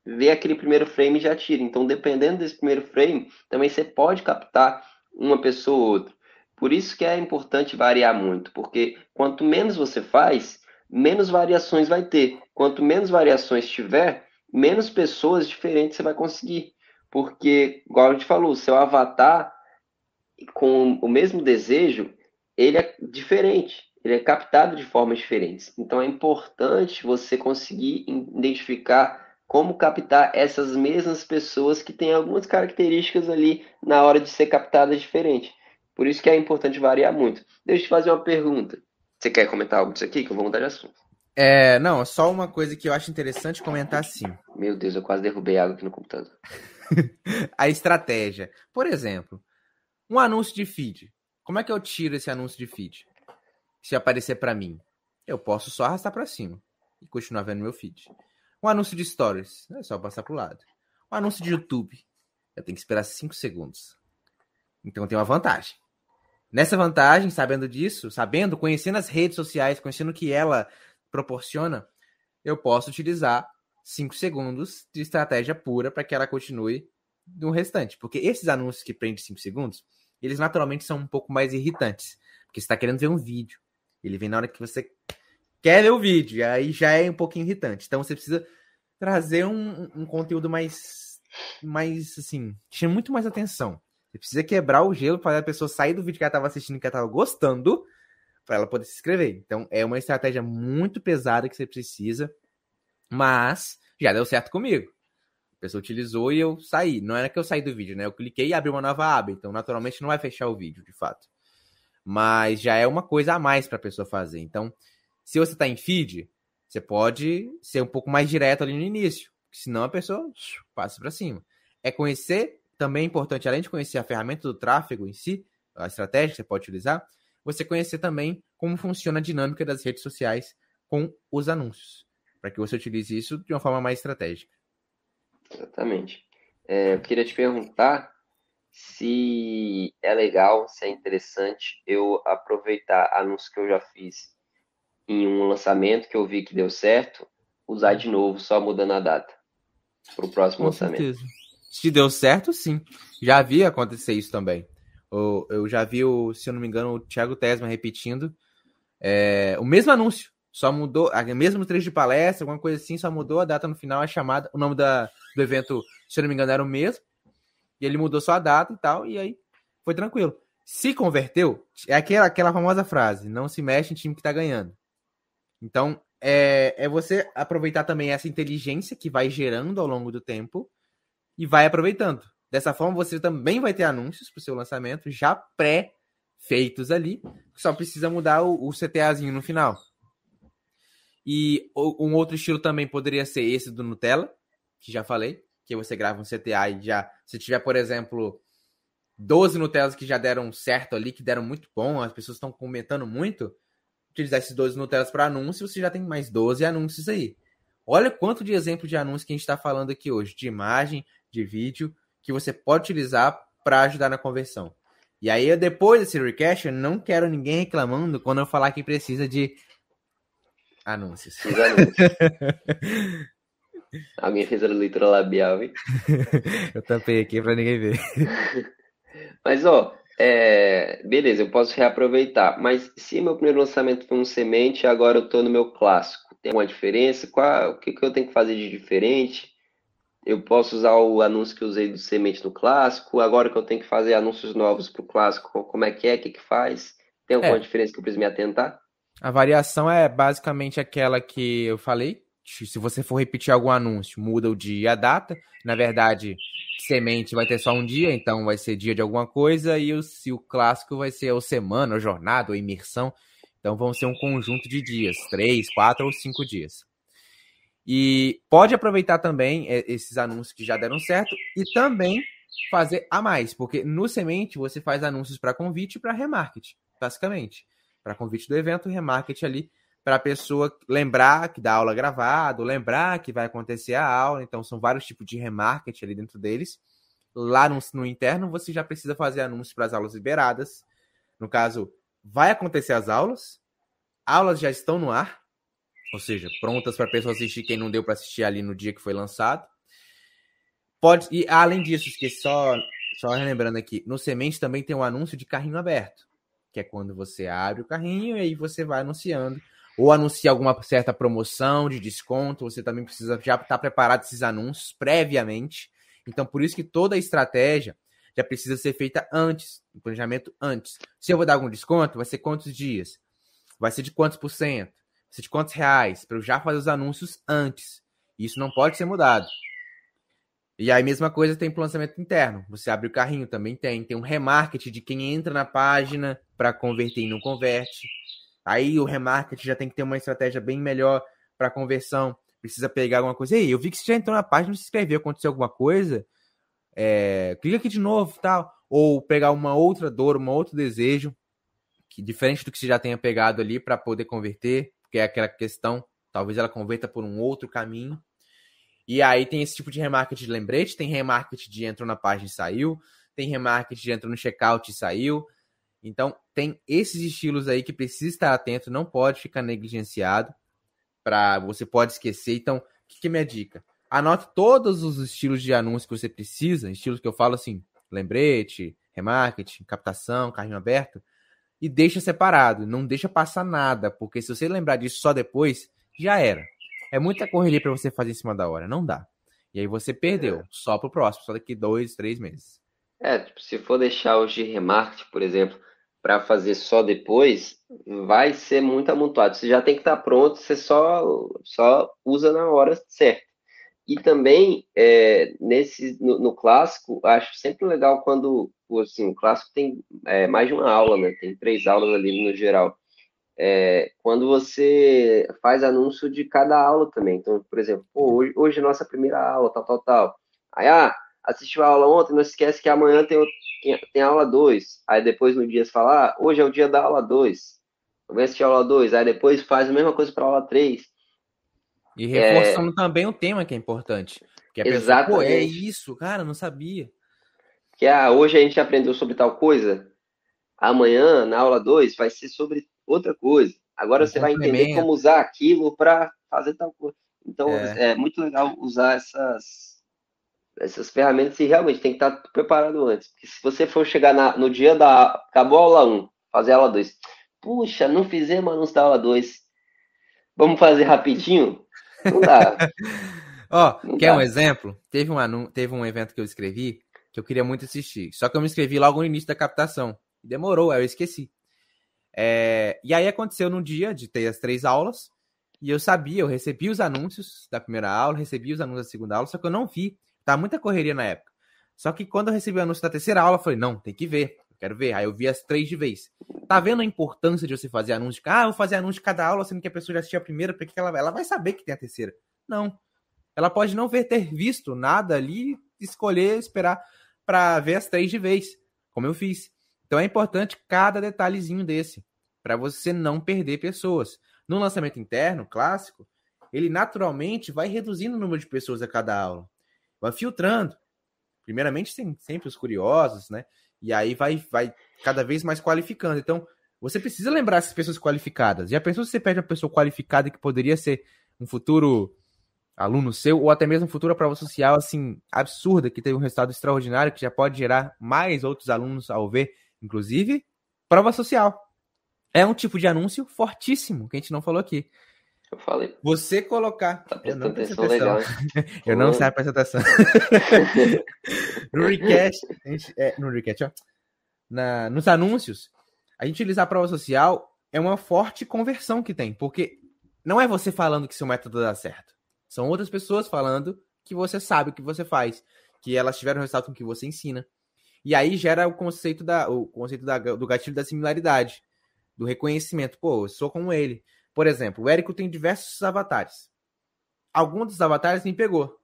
vê aquele primeiro frame e já tira. Então, dependendo desse primeiro frame, também você pode captar uma pessoa ou outra. Por isso que é importante variar muito, porque quanto menos você faz, menos variações vai ter. Quanto menos variações tiver, menos pessoas diferentes você vai conseguir. Porque, igual a gente falou, seu avatar com o mesmo desejo, ele é diferente, ele é captado de formas diferentes. Então é importante você conseguir identificar como captar essas mesmas pessoas que têm algumas características ali na hora de ser captadas diferente. Por isso que é importante variar muito. Deixa eu te fazer uma pergunta. Você quer comentar algo disso aqui? Que eu vou mudar de assunto. É, não, só uma coisa que eu acho interessante comentar sim. Meu Deus, eu quase derrubei água aqui no computador. a estratégia. Por exemplo, um anúncio de feed. Como é que eu tiro esse anúncio de feed? Se aparecer para mim, eu posso só arrastar para cima e continuar vendo meu feed. Um anúncio de stories, é só passar pro lado. Um anúncio de YouTube, eu tenho que esperar 5 segundos. Então tem uma vantagem. Nessa vantagem, sabendo disso, sabendo, conhecendo as redes sociais, conhecendo o que ela proporciona, eu posso utilizar 5 segundos de estratégia pura para que ela continue no restante. Porque esses anúncios que prendem 5 segundos, eles naturalmente são um pouco mais irritantes. Porque você está querendo ver um vídeo. Ele vem na hora que você quer ver o vídeo. E aí já é um pouquinho irritante. Então você precisa trazer um, um conteúdo mais, mais assim, chama muito mais atenção. Você precisa quebrar o gelo para a pessoa sair do vídeo que ela estava assistindo, que ela estava gostando, para ela poder se inscrever. Então, é uma estratégia muito pesada que você precisa, mas já deu certo comigo. A pessoa utilizou e eu saí. Não era que eu saí do vídeo, né? Eu cliquei e abri uma nova aba, então naturalmente não vai fechar o vídeo, de fato. Mas já é uma coisa a mais para a pessoa fazer. Então, se você está em feed, você pode ser um pouco mais direto ali no início, senão a pessoa passa para cima. É conhecer também é importante, além de conhecer a ferramenta do tráfego em si, a estratégia que você pode utilizar, você conhecer também como funciona a dinâmica das redes sociais com os anúncios, para que você utilize isso de uma forma mais estratégica. Exatamente. É, eu queria te perguntar se é legal, se é interessante eu aproveitar anúncios que eu já fiz em um lançamento que eu vi que deu certo, usar de novo, só mudando a data para o próximo Com lançamento. Certeza. Se deu certo, sim. Já vi acontecer isso também. Eu, já vi, o, se eu não me engano, o Thiago Tesma repetindo é, o mesmo anúncio. Só mudou, mesmo trecho de palestra, alguma coisa assim, só mudou a data no final, a chamada, o nome da, do evento, se eu não me engano, era o mesmo. E ele mudou só a data e tal, e aí foi tranquilo. Se converteu, é aquela, aquela famosa frase: não se mexe em time que tá ganhando. Então, é, é você aproveitar também essa inteligência que vai gerando ao longo do tempo e vai aproveitando. Dessa forma, você também vai ter anúncios para o seu lançamento já pré-feitos ali, só precisa mudar o, o CTAzinho no final. E um outro estilo também poderia ser esse do Nutella, que já falei, que você grava um CTA e já, se tiver, por exemplo, 12 Nutellas que já deram certo ali, que deram muito bom, as pessoas estão comentando muito, utilizar esses 12 Nutellas para anúncio, você já tem mais 12 anúncios aí. Olha quanto de exemplo de anúncio que a gente está falando aqui hoje, de imagem, de vídeo que você pode utilizar para ajudar na conversão. E aí, depois desse recache, eu não quero ninguém reclamando quando eu falar que precisa de anúncios. Alguém fez a leitura labial, hein? eu tampei aqui para ninguém ver. Mas, ó, é... beleza, eu posso reaproveitar. Mas se meu primeiro lançamento foi um semente, agora eu estou no meu clássico. Tem alguma diferença? Qual... O que, que eu tenho que fazer de diferente? Eu posso usar o anúncio que usei do semente no clássico, agora que eu tenho que fazer anúncios novos para o clássico, como é que é, o que, que faz? Tem alguma é. diferença que eu preciso me atentar? A variação é basicamente aquela que eu falei. Se você for repetir algum anúncio, muda o dia e a data. Na verdade, semente vai ter só um dia, então vai ser dia de alguma coisa, e o, se o clássico vai ser ou semana, ou jornada, ou imersão. Então vão ser um conjunto de dias, três, quatro ou cinco dias. E pode aproveitar também é, esses anúncios que já deram certo e também fazer a mais, porque no Semente você faz anúncios para convite e para remarketing, basicamente. Para convite do evento, remarketing ali para a pessoa lembrar que dá aula gravada, lembrar que vai acontecer a aula. Então, são vários tipos de remarketing ali dentro deles. Lá no, no interno, você já precisa fazer anúncios para as aulas liberadas. No caso, vai acontecer as aulas, aulas já estão no ar, ou seja, prontas para a pessoa assistir quem não deu para assistir ali no dia que foi lançado. Pode e além disso, esqueci só só relembrando aqui, no Semente também tem um anúncio de carrinho aberto, que é quando você abre o carrinho e aí você vai anunciando ou anuncia alguma certa promoção de desconto, você também precisa já estar tá preparado esses anúncios previamente. Então, por isso que toda a estratégia já precisa ser feita antes, o planejamento antes. Se eu vou dar algum desconto, vai ser quantos dias? Vai ser de quantos por cento? De quantos reais, para eu já fazer os anúncios antes. Isso não pode ser mudado. E aí, mesma coisa tem para lançamento interno. Você abre o carrinho, também tem. Tem um remarketing de quem entra na página para converter e não converte. Aí o remarketing já tem que ter uma estratégia bem melhor para conversão. Precisa pegar alguma coisa. Ei, eu vi que você já entrou na página, se inscreveu, aconteceu alguma coisa. É, clica aqui de novo tal. Ou pegar uma outra dor, um outro desejo que diferente do que você já tenha pegado ali para poder converter, porque é aquela questão, talvez ela converta por um outro caminho. E aí tem esse tipo de remarketing de lembrete, tem remarketing de entrou na página e saiu, tem remarketing de entrou no checkout e saiu. Então, tem esses estilos aí que precisa estar atento, não pode ficar negligenciado, para você pode esquecer. Então, o que, que é minha dica? Anote todos os estilos de anúncio que você precisa, estilos que eu falo assim, lembrete, remarketing, captação, carrinho aberto, e deixa separado, não deixa passar nada, porque se você lembrar disso só depois, já era. É muita correria para você fazer em cima da hora, não dá. E aí você perdeu, é. só pro próximo, só daqui dois, três meses. É, tipo, se for deixar os de remarketing, por exemplo, para fazer só depois, vai ser muito amontoado. Você já tem que estar tá pronto, você só, só usa na hora certa. E também, é, nesse, no, no, clássico, acho sempre legal quando, assim, o clássico tem é, mais de uma aula, né? Tem três aulas ali no geral. É, quando você faz anúncio de cada aula também. Então, por exemplo, pô, hoje, hoje é nossa primeira aula, tal, tal, tal. Aí, ah, assistiu a aula ontem, não esquece que amanhã tem, tem, tem aula 2. Aí depois no dia você fala, ah, hoje é o dia da aula 2. Vou assistir a aula 2. Aí depois faz a mesma coisa para a aula 3. E reforçando é... também o tema que é importante. Que a Exatamente. pessoa, pô, é isso, cara, não sabia. Que ah, hoje a gente aprendeu sobre tal coisa, amanhã, na aula 2, vai ser sobre outra coisa. Agora você vai entender como usar aquilo para fazer tal coisa. Então, é. é. muito legal usar essas, essas ferramentas e realmente tem que estar preparado antes. Porque se você for chegar na, no dia da. Acabou a aula 1, fazer a aula 2. Puxa, não fizemos anúncio da aula 2. Vamos fazer rapidinho? Não dá. Ó, oh, quer dá. um exemplo? Teve um. Teve um evento que eu escrevi que eu queria muito assistir. Só que eu me inscrevi logo no início da captação. Demorou, aí eu esqueci. É... E aí aconteceu no dia de ter as três aulas. E eu sabia, eu recebi os anúncios da primeira aula, recebi os anúncios da segunda aula, só que eu não vi. Tá muita correria na época. Só que quando eu recebi o anúncio da terceira aula, eu falei, não, tem que ver. Quero ver. Aí eu vi as três de vez. Tá vendo a importância de você fazer anúncio? Ah, eu vou fazer anúncio de cada aula, sendo que a pessoa já assistiu a primeira, porque ela, ela vai saber que tem a terceira. Não. Ela pode não ver ter visto nada ali, escolher, esperar para ver as três de vez, como eu fiz. Então é importante cada detalhezinho desse, para você não perder pessoas. No lançamento interno, clássico, ele naturalmente vai reduzindo o número de pessoas a cada aula. Vai filtrando. Primeiramente tem sempre os curiosos, né? E aí vai, vai cada vez mais qualificando. Então, você precisa lembrar essas pessoas qualificadas. Já pensou se você perde uma pessoa qualificada que poderia ser um futuro aluno seu, ou até mesmo um futuro prova social, assim, absurda, que teve um resultado extraordinário, que já pode gerar mais outros alunos ao ver, inclusive, prova social. É um tipo de anúncio fortíssimo, que a gente não falou aqui. Eu falei. Você colocar. Tá eu não atenção, atenção. legal. eu não sei prestar atenção. no request, gente, é, no request, ó na, nos anúncios, a gente utilizar a prova social é uma forte conversão que tem, porque não é você falando que seu método dá certo. São outras pessoas falando que você sabe o que você faz, que elas tiveram resultado com o que você ensina. E aí gera o conceito, da, o conceito da, do gatilho da similaridade, do reconhecimento. Pô, eu sou como ele. Por exemplo, o Érico tem diversos avatares. Algum dos avatares me pegou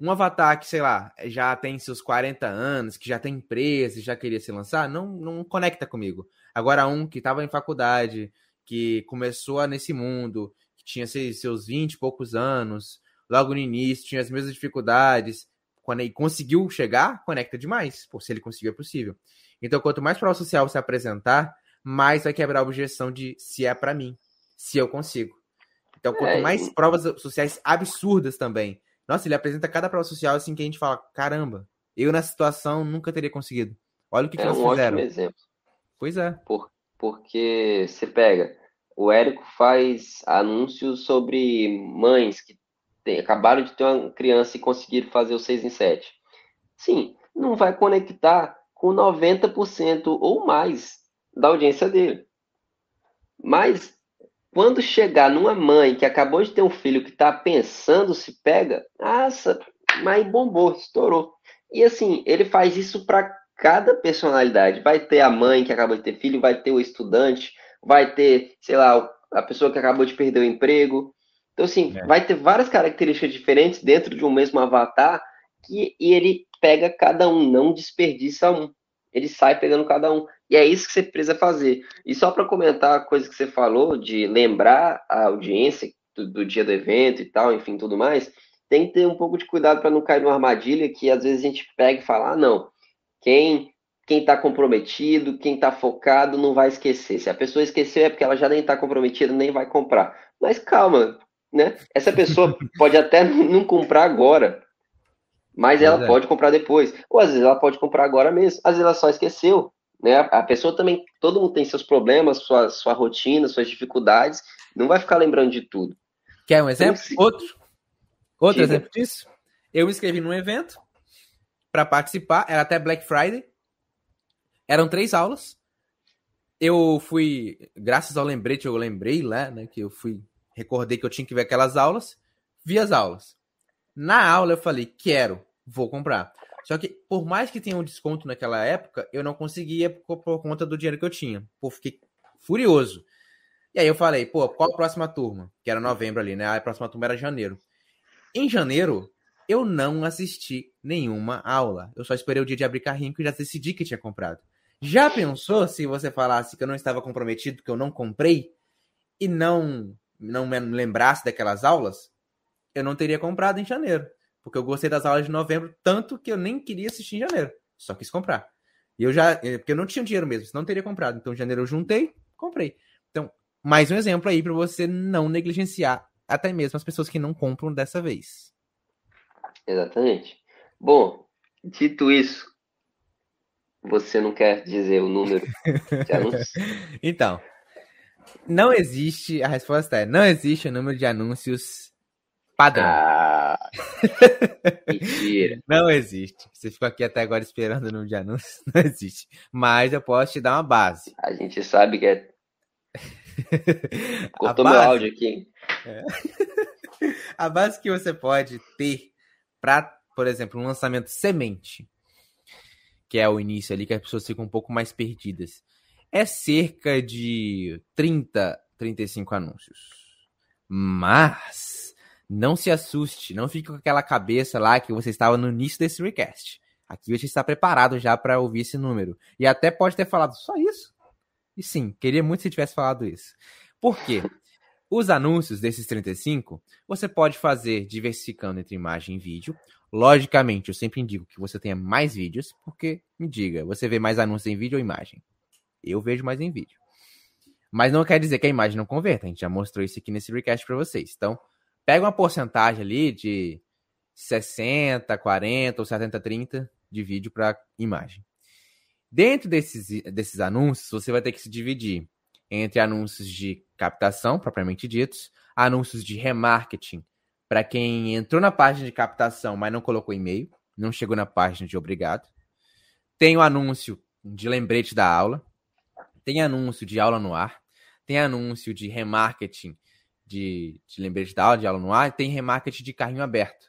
um avatar que, sei lá, já tem seus 40 anos, que já tem empresa, já queria se lançar, não, não conecta comigo. Agora, um que estava em faculdade, que começou nesse mundo, que tinha seus 20 e poucos anos, logo no início, tinha as mesmas dificuldades, quando ele conseguiu chegar, conecta demais. Pô, se ele conseguiu, é possível. Então, quanto mais prova social você apresentar, mais vai quebrar a objeção de se é para mim, se eu consigo. Então, quanto é, mais provas sociais absurdas também, nossa, ele apresenta cada prova social assim que a gente fala: caramba, eu nessa situação nunca teria conseguido. Olha o que, é que eles um fizeram. Ótimo exemplo. Pois é. Por, porque você pega, o Érico faz anúncios sobre mães que tem, acabaram de ter uma criança e conseguiram fazer o 6 em 7. Sim, não vai conectar com 90% ou mais da audiência dele. Mas quando chegar numa mãe que acabou de ter um filho que está pensando se pega, nossa, mas bombou, estourou. E assim, ele faz isso para cada personalidade. Vai ter a mãe que acabou de ter filho, vai ter o estudante, vai ter, sei lá, a pessoa que acabou de perder o emprego. Então, assim, é. vai ter várias características diferentes dentro de um mesmo avatar que, e ele pega cada um, não desperdiça um. Ele sai pegando cada um. E é isso que você precisa fazer. E só para comentar a coisa que você falou, de lembrar a audiência do, do, dia do evento e tal, enfim, tudo mais, tem que ter um pouco de cuidado para não cair numa armadilha que às vezes a gente pega e fala, ah, não, quem quem está comprometido, quem está focado, não vai esquecer. Se a pessoa esqueceu é porque ela já nem está comprometida, nem vai comprar. Mas calma, né? Essa pessoa pode até não comprar agora, mas ela é. pode comprar depois. Ou às vezes ela pode comprar agora mesmo. Às vezes ela só esqueceu. Né? A pessoa também, todo mundo tem seus problemas, sua, sua rotina, suas dificuldades. Não vai ficar lembrando de tudo. Quer um exemplo? Então, Outro? Outro Diga. exemplo disso? Eu me inscrevi num evento para participar, era até Black Friday. Eram três aulas. Eu fui, graças ao lembrete, eu lembrei lá, né, que eu fui, recordei que eu tinha que ver aquelas aulas, vi as aulas. Na aula eu falei, quero, vou comprar. Só que, por mais que tenha um desconto naquela época, eu não conseguia por, por conta do dinheiro que eu tinha. Pô, fiquei furioso. E aí eu falei, pô, qual a próxima turma? Que era novembro ali, né? A próxima turma era janeiro. Em janeiro, eu não assisti nenhuma aula. Eu só esperei o dia de abrir carrinho que já decidi que tinha comprado. Já pensou se você falasse que eu não estava comprometido, que eu não comprei e não não me lembrasse daquelas aulas? Eu não teria comprado em janeiro, porque eu gostei das aulas de novembro tanto que eu nem queria assistir em janeiro, só quis comprar. E eu já, eh, porque eu não tinha dinheiro mesmo, senão não teria comprado. Então, em janeiro eu juntei, comprei. Então, mais um exemplo aí para você não negligenciar até mesmo as pessoas que não compram dessa vez. Exatamente. Bom, dito isso, você não quer dizer o número de anúncios? então, não existe, a resposta é, não existe o número de anúncios padrão. Ah, mentira. não existe. Você ficou aqui até agora esperando o número de anúncios, não existe. Mas eu posso te dar uma base. A gente sabe que é... Cortou base... meu áudio aqui. É. A base que você pode ter para, por exemplo, um lançamento semente, que é o início ali que as pessoas ficam um pouco mais perdidas, é cerca de 30, 35 anúncios. Mas não se assuste, não fique com aquela cabeça lá que você estava no início desse recast. Aqui você está preparado já para ouvir esse número. E até pode ter falado só isso. E sim, queria muito se tivesse falado isso. Por quê? Os anúncios desses 35, você pode fazer diversificando entre imagem e vídeo. Logicamente, eu sempre indico que você tenha mais vídeos, porque, me diga, você vê mais anúncios em vídeo ou imagem? Eu vejo mais em vídeo. Mas não quer dizer que a imagem não converta. A gente já mostrou isso aqui nesse recast para vocês. Então, pega uma porcentagem ali de 60, 40 ou 70, 30 de vídeo para imagem. Dentro desses, desses anúncios, você vai ter que se dividir entre anúncios de captação, propriamente ditos, anúncios de remarketing para quem entrou na página de captação, mas não colocou e-mail, não chegou na página de obrigado. Tem o anúncio de lembrete da aula, tem anúncio de aula no ar, tem anúncio de remarketing de, de lembrete da aula, de aula no ar, tem remarketing de carrinho aberto.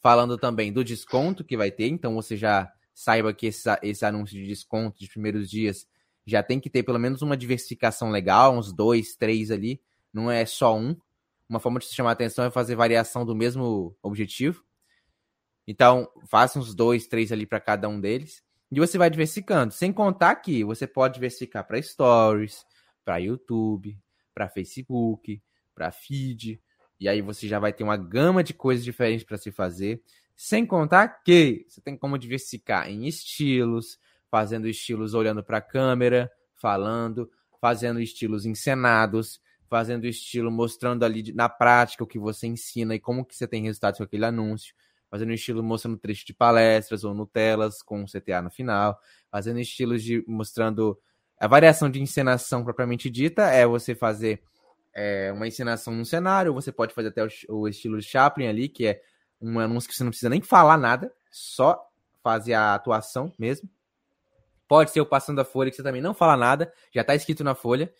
Falando também do desconto que vai ter, então você já saiba que esse, esse anúncio de desconto de primeiros dias já tem que ter pelo menos uma diversificação legal, uns dois, três ali, não é só um. Uma forma de se chamar atenção é fazer variação do mesmo objetivo. Então, faça uns dois, três ali para cada um deles. E você vai diversificando. Sem contar que você pode diversificar para stories, para YouTube, para Facebook, para feed. E aí você já vai ter uma gama de coisas diferentes para se fazer. Sem contar que você tem como diversificar em estilos, fazendo estilos olhando para a câmera, falando, fazendo estilos encenados, fazendo estilo mostrando ali na prática o que você ensina e como que você tem resultados com aquele anúncio, fazendo estilo mostrando trecho de palestras ou Nutelas com CTA no final, fazendo estilos de mostrando a variação de encenação propriamente dita é você fazer é, uma encenação num cenário, você pode fazer até o, o estilo Chaplin ali, que é um anúncio que você não precisa nem falar nada, só fazer a atuação mesmo. Pode ser o passando a folha, que você também não fala nada, já está escrito na folha.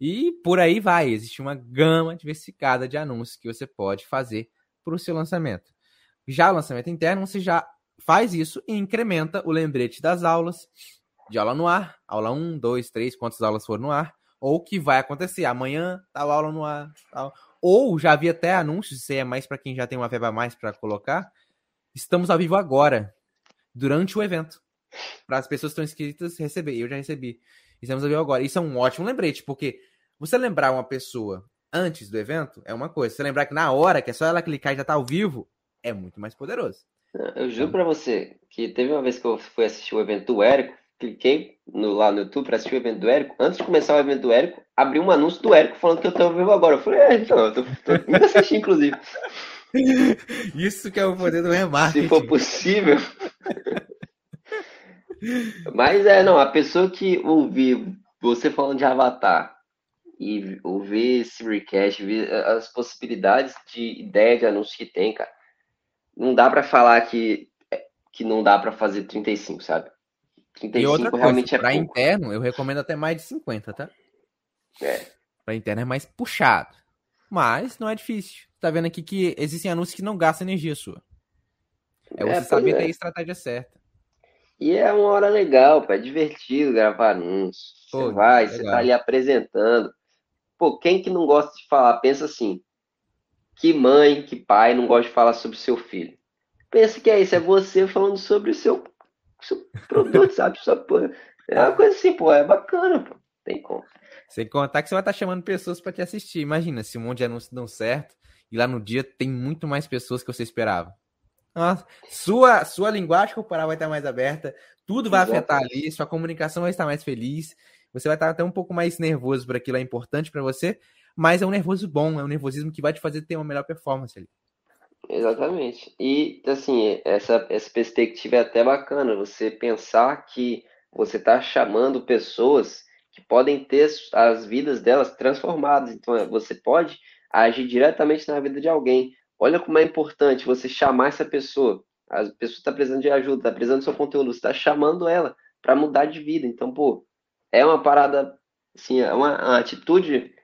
E por aí vai. Existe uma gama diversificada de anúncios que você pode fazer para o seu lançamento. Já o lançamento interno, você já faz isso e incrementa o lembrete das aulas, de aula no ar, aula 1, 2, 3, quantas aulas for no ar, ou que vai acontecer. Amanhã, tal aula no ar. Tal. Ou já havia até anúncios, isso é mais para quem já tem uma verba a mais para colocar. Estamos ao vivo agora, durante o evento para as pessoas que estão inscritas receber. Eu já recebi. estamos ao vivo agora. Isso é um ótimo lembrete, porque você lembrar uma pessoa antes do evento é uma coisa. Você lembrar que na hora, que é só ela clicar e já tá ao vivo, é muito mais poderoso. Eu juro para você que teve uma vez que eu fui assistir o evento do Érico, cliquei no, lá no YouTube para assistir o evento do Érico. Antes de começar o evento do Érico, abri um anúncio do Érico falando que eu tô vivo agora. Eu falei, é, então, eu tô, tô indo assistir, inclusive. Isso que é o poder do remarketing. Se for possível. Mas é, não, a pessoa que ouvir você falando de Avatar e ouvir esse recast, ver as possibilidades de ideia de anúncio que tem, cara, não dá para falar que, que não dá para fazer 35, sabe? 35 e outra coisa, realmente é pra pouco. interno, eu recomendo até mais de 50, tá? É. Pra interno é mais puxado. Mas não é difícil. Tá vendo aqui que existem anúncios que não gastam energia sua. É, é você saber é. ter a estratégia certa. E é uma hora legal, pô, é divertido gravar anúncios. Pô, você vai, legal. você tá ali apresentando. Pô, quem que não gosta de falar? Pensa assim. Que mãe, que pai não gosta de falar sobre seu filho? Pensa que é isso, é você falando sobre o seu, seu produto, sabe? Sua, pô, é uma coisa assim, pô, é bacana, pô. Tem como. Sem contar que você vai estar chamando pessoas para te assistir. Imagina, se um monte de anúncios dão certo e lá no dia tem muito mais pessoas que você esperava. Nossa, sua, sua linguagem corporal vai estar mais aberta, tudo vai Exatamente. afetar ali, sua comunicação vai estar mais feliz, você vai estar até um pouco mais nervoso por aquilo, é importante para você, mas é um nervoso bom, é um nervosismo que vai te fazer ter uma melhor performance ali. Exatamente. E, assim, essa, essa perspectiva é até bacana, você pensar que você está chamando pessoas que podem ter as vidas delas transformadas. Então, você pode agir diretamente na vida de alguém. Olha como é importante você chamar essa pessoa. A pessoa está precisando de ajuda, está precisando do seu conteúdo, você está chamando ela para mudar de vida. Então, pô, é uma parada, assim, é uma, uma atitude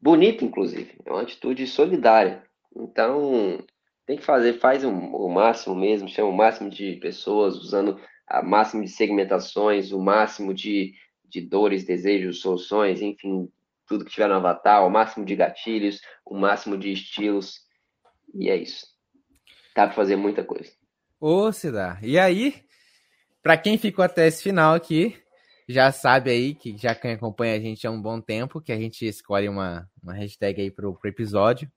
bonita, inclusive. É uma atitude solidária. Então, tem que fazer, faz o, o máximo mesmo, chama o máximo de pessoas, usando a máximo de segmentações, o máximo de, de dores, desejos, soluções, enfim, tudo que tiver no avatar, o máximo de gatilhos, o máximo de estilos. E é isso. Dá para fazer muita coisa. Ô, Cidar. E aí, para quem ficou até esse final aqui, já sabe aí que já quem acompanha a gente há um bom tempo, que a gente escolhe uma, uma hashtag aí pro episódio.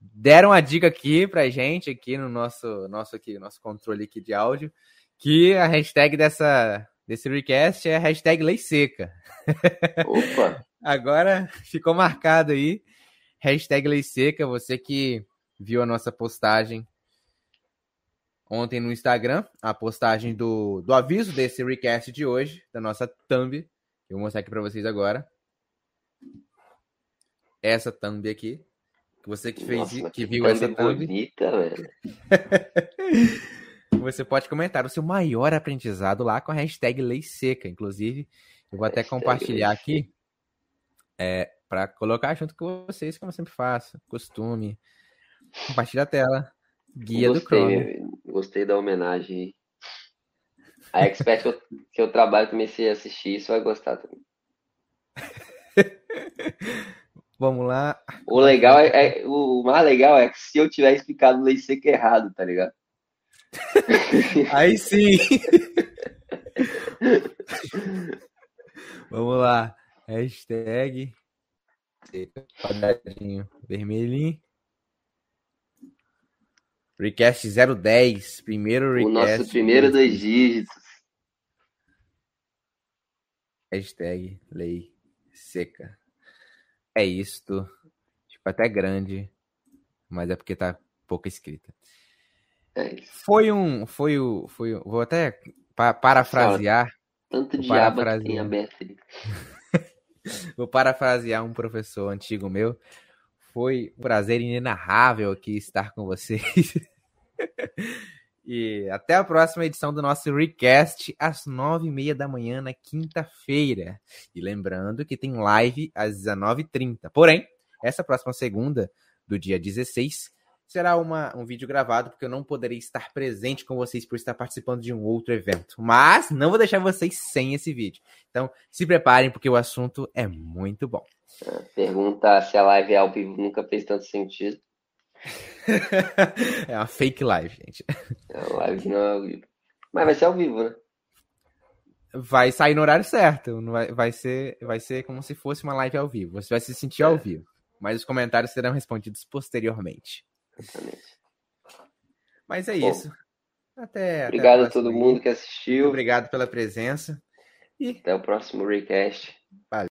Deram a dica aqui pra gente, aqui no nosso, nosso, aqui, nosso controle aqui de áudio, que a hashtag dessa, desse recast é a hashtag Lei Seca. Opa! Agora ficou marcado aí. Hashtag Lei Seca, você que viu a nossa postagem ontem no Instagram, a postagem do, do aviso desse recast de hoje, da nossa thumb. Eu vou mostrar aqui para vocês agora. Essa thumb aqui. Você que fez, nossa, que viu essa thumb. Bonita, velho. você pode comentar o seu maior aprendizado lá com a hashtag Lei Seca. Inclusive, eu vou até compartilhar aqui é, para colocar junto com vocês, como eu sempre faço. Costume. Compartilha a tela. Guia gostei, do Chrome. Gostei da homenagem. A Expert que eu, que eu trabalho, comecei a assistir, isso vai gostar também. Vamos lá. O legal é, é, o mais legal é que se eu tiver explicado lei seca errado, tá ligado? Aí sim. Vamos lá. Hashtag quadradinho vermelhinho. Recast 010, primeiro recast. O nosso primeiro dois dígitos. Hashtag lei seca. É isto. Tipo, até grande, mas é porque tá pouco escrita. É. Foi um. Foi o. Foi, vou até pa, parafrasear. Tanto diabo parafrasear. que tem aberto ali. vou parafrasear um professor antigo meu. Foi um prazer inenarrável aqui estar com vocês. e até a próxima edição do nosso Recast, às nove e meia da manhã, na quinta-feira. E lembrando que tem live às 19h30. Porém, essa próxima segunda, do dia 16, será uma, um vídeo gravado, porque eu não poderei estar presente com vocês por estar participando de um outro evento. Mas não vou deixar vocês sem esse vídeo. Então, se preparem, porque o assunto é muito bom. Pergunta se a live ao vivo nunca fez tanto sentido. é uma fake live, gente. É uma live não é ao vivo. Mas vai ser ao vivo, né? vai sair no horário certo. Vai, vai, ser, vai ser como se fosse uma live ao vivo. Você vai se sentir é. ao vivo. Mas os comentários serão respondidos posteriormente. Exatamente. Mas é Bom, isso. Até. Obrigado até a todo mundo que assistiu. Muito obrigado pela presença. E até o próximo recast.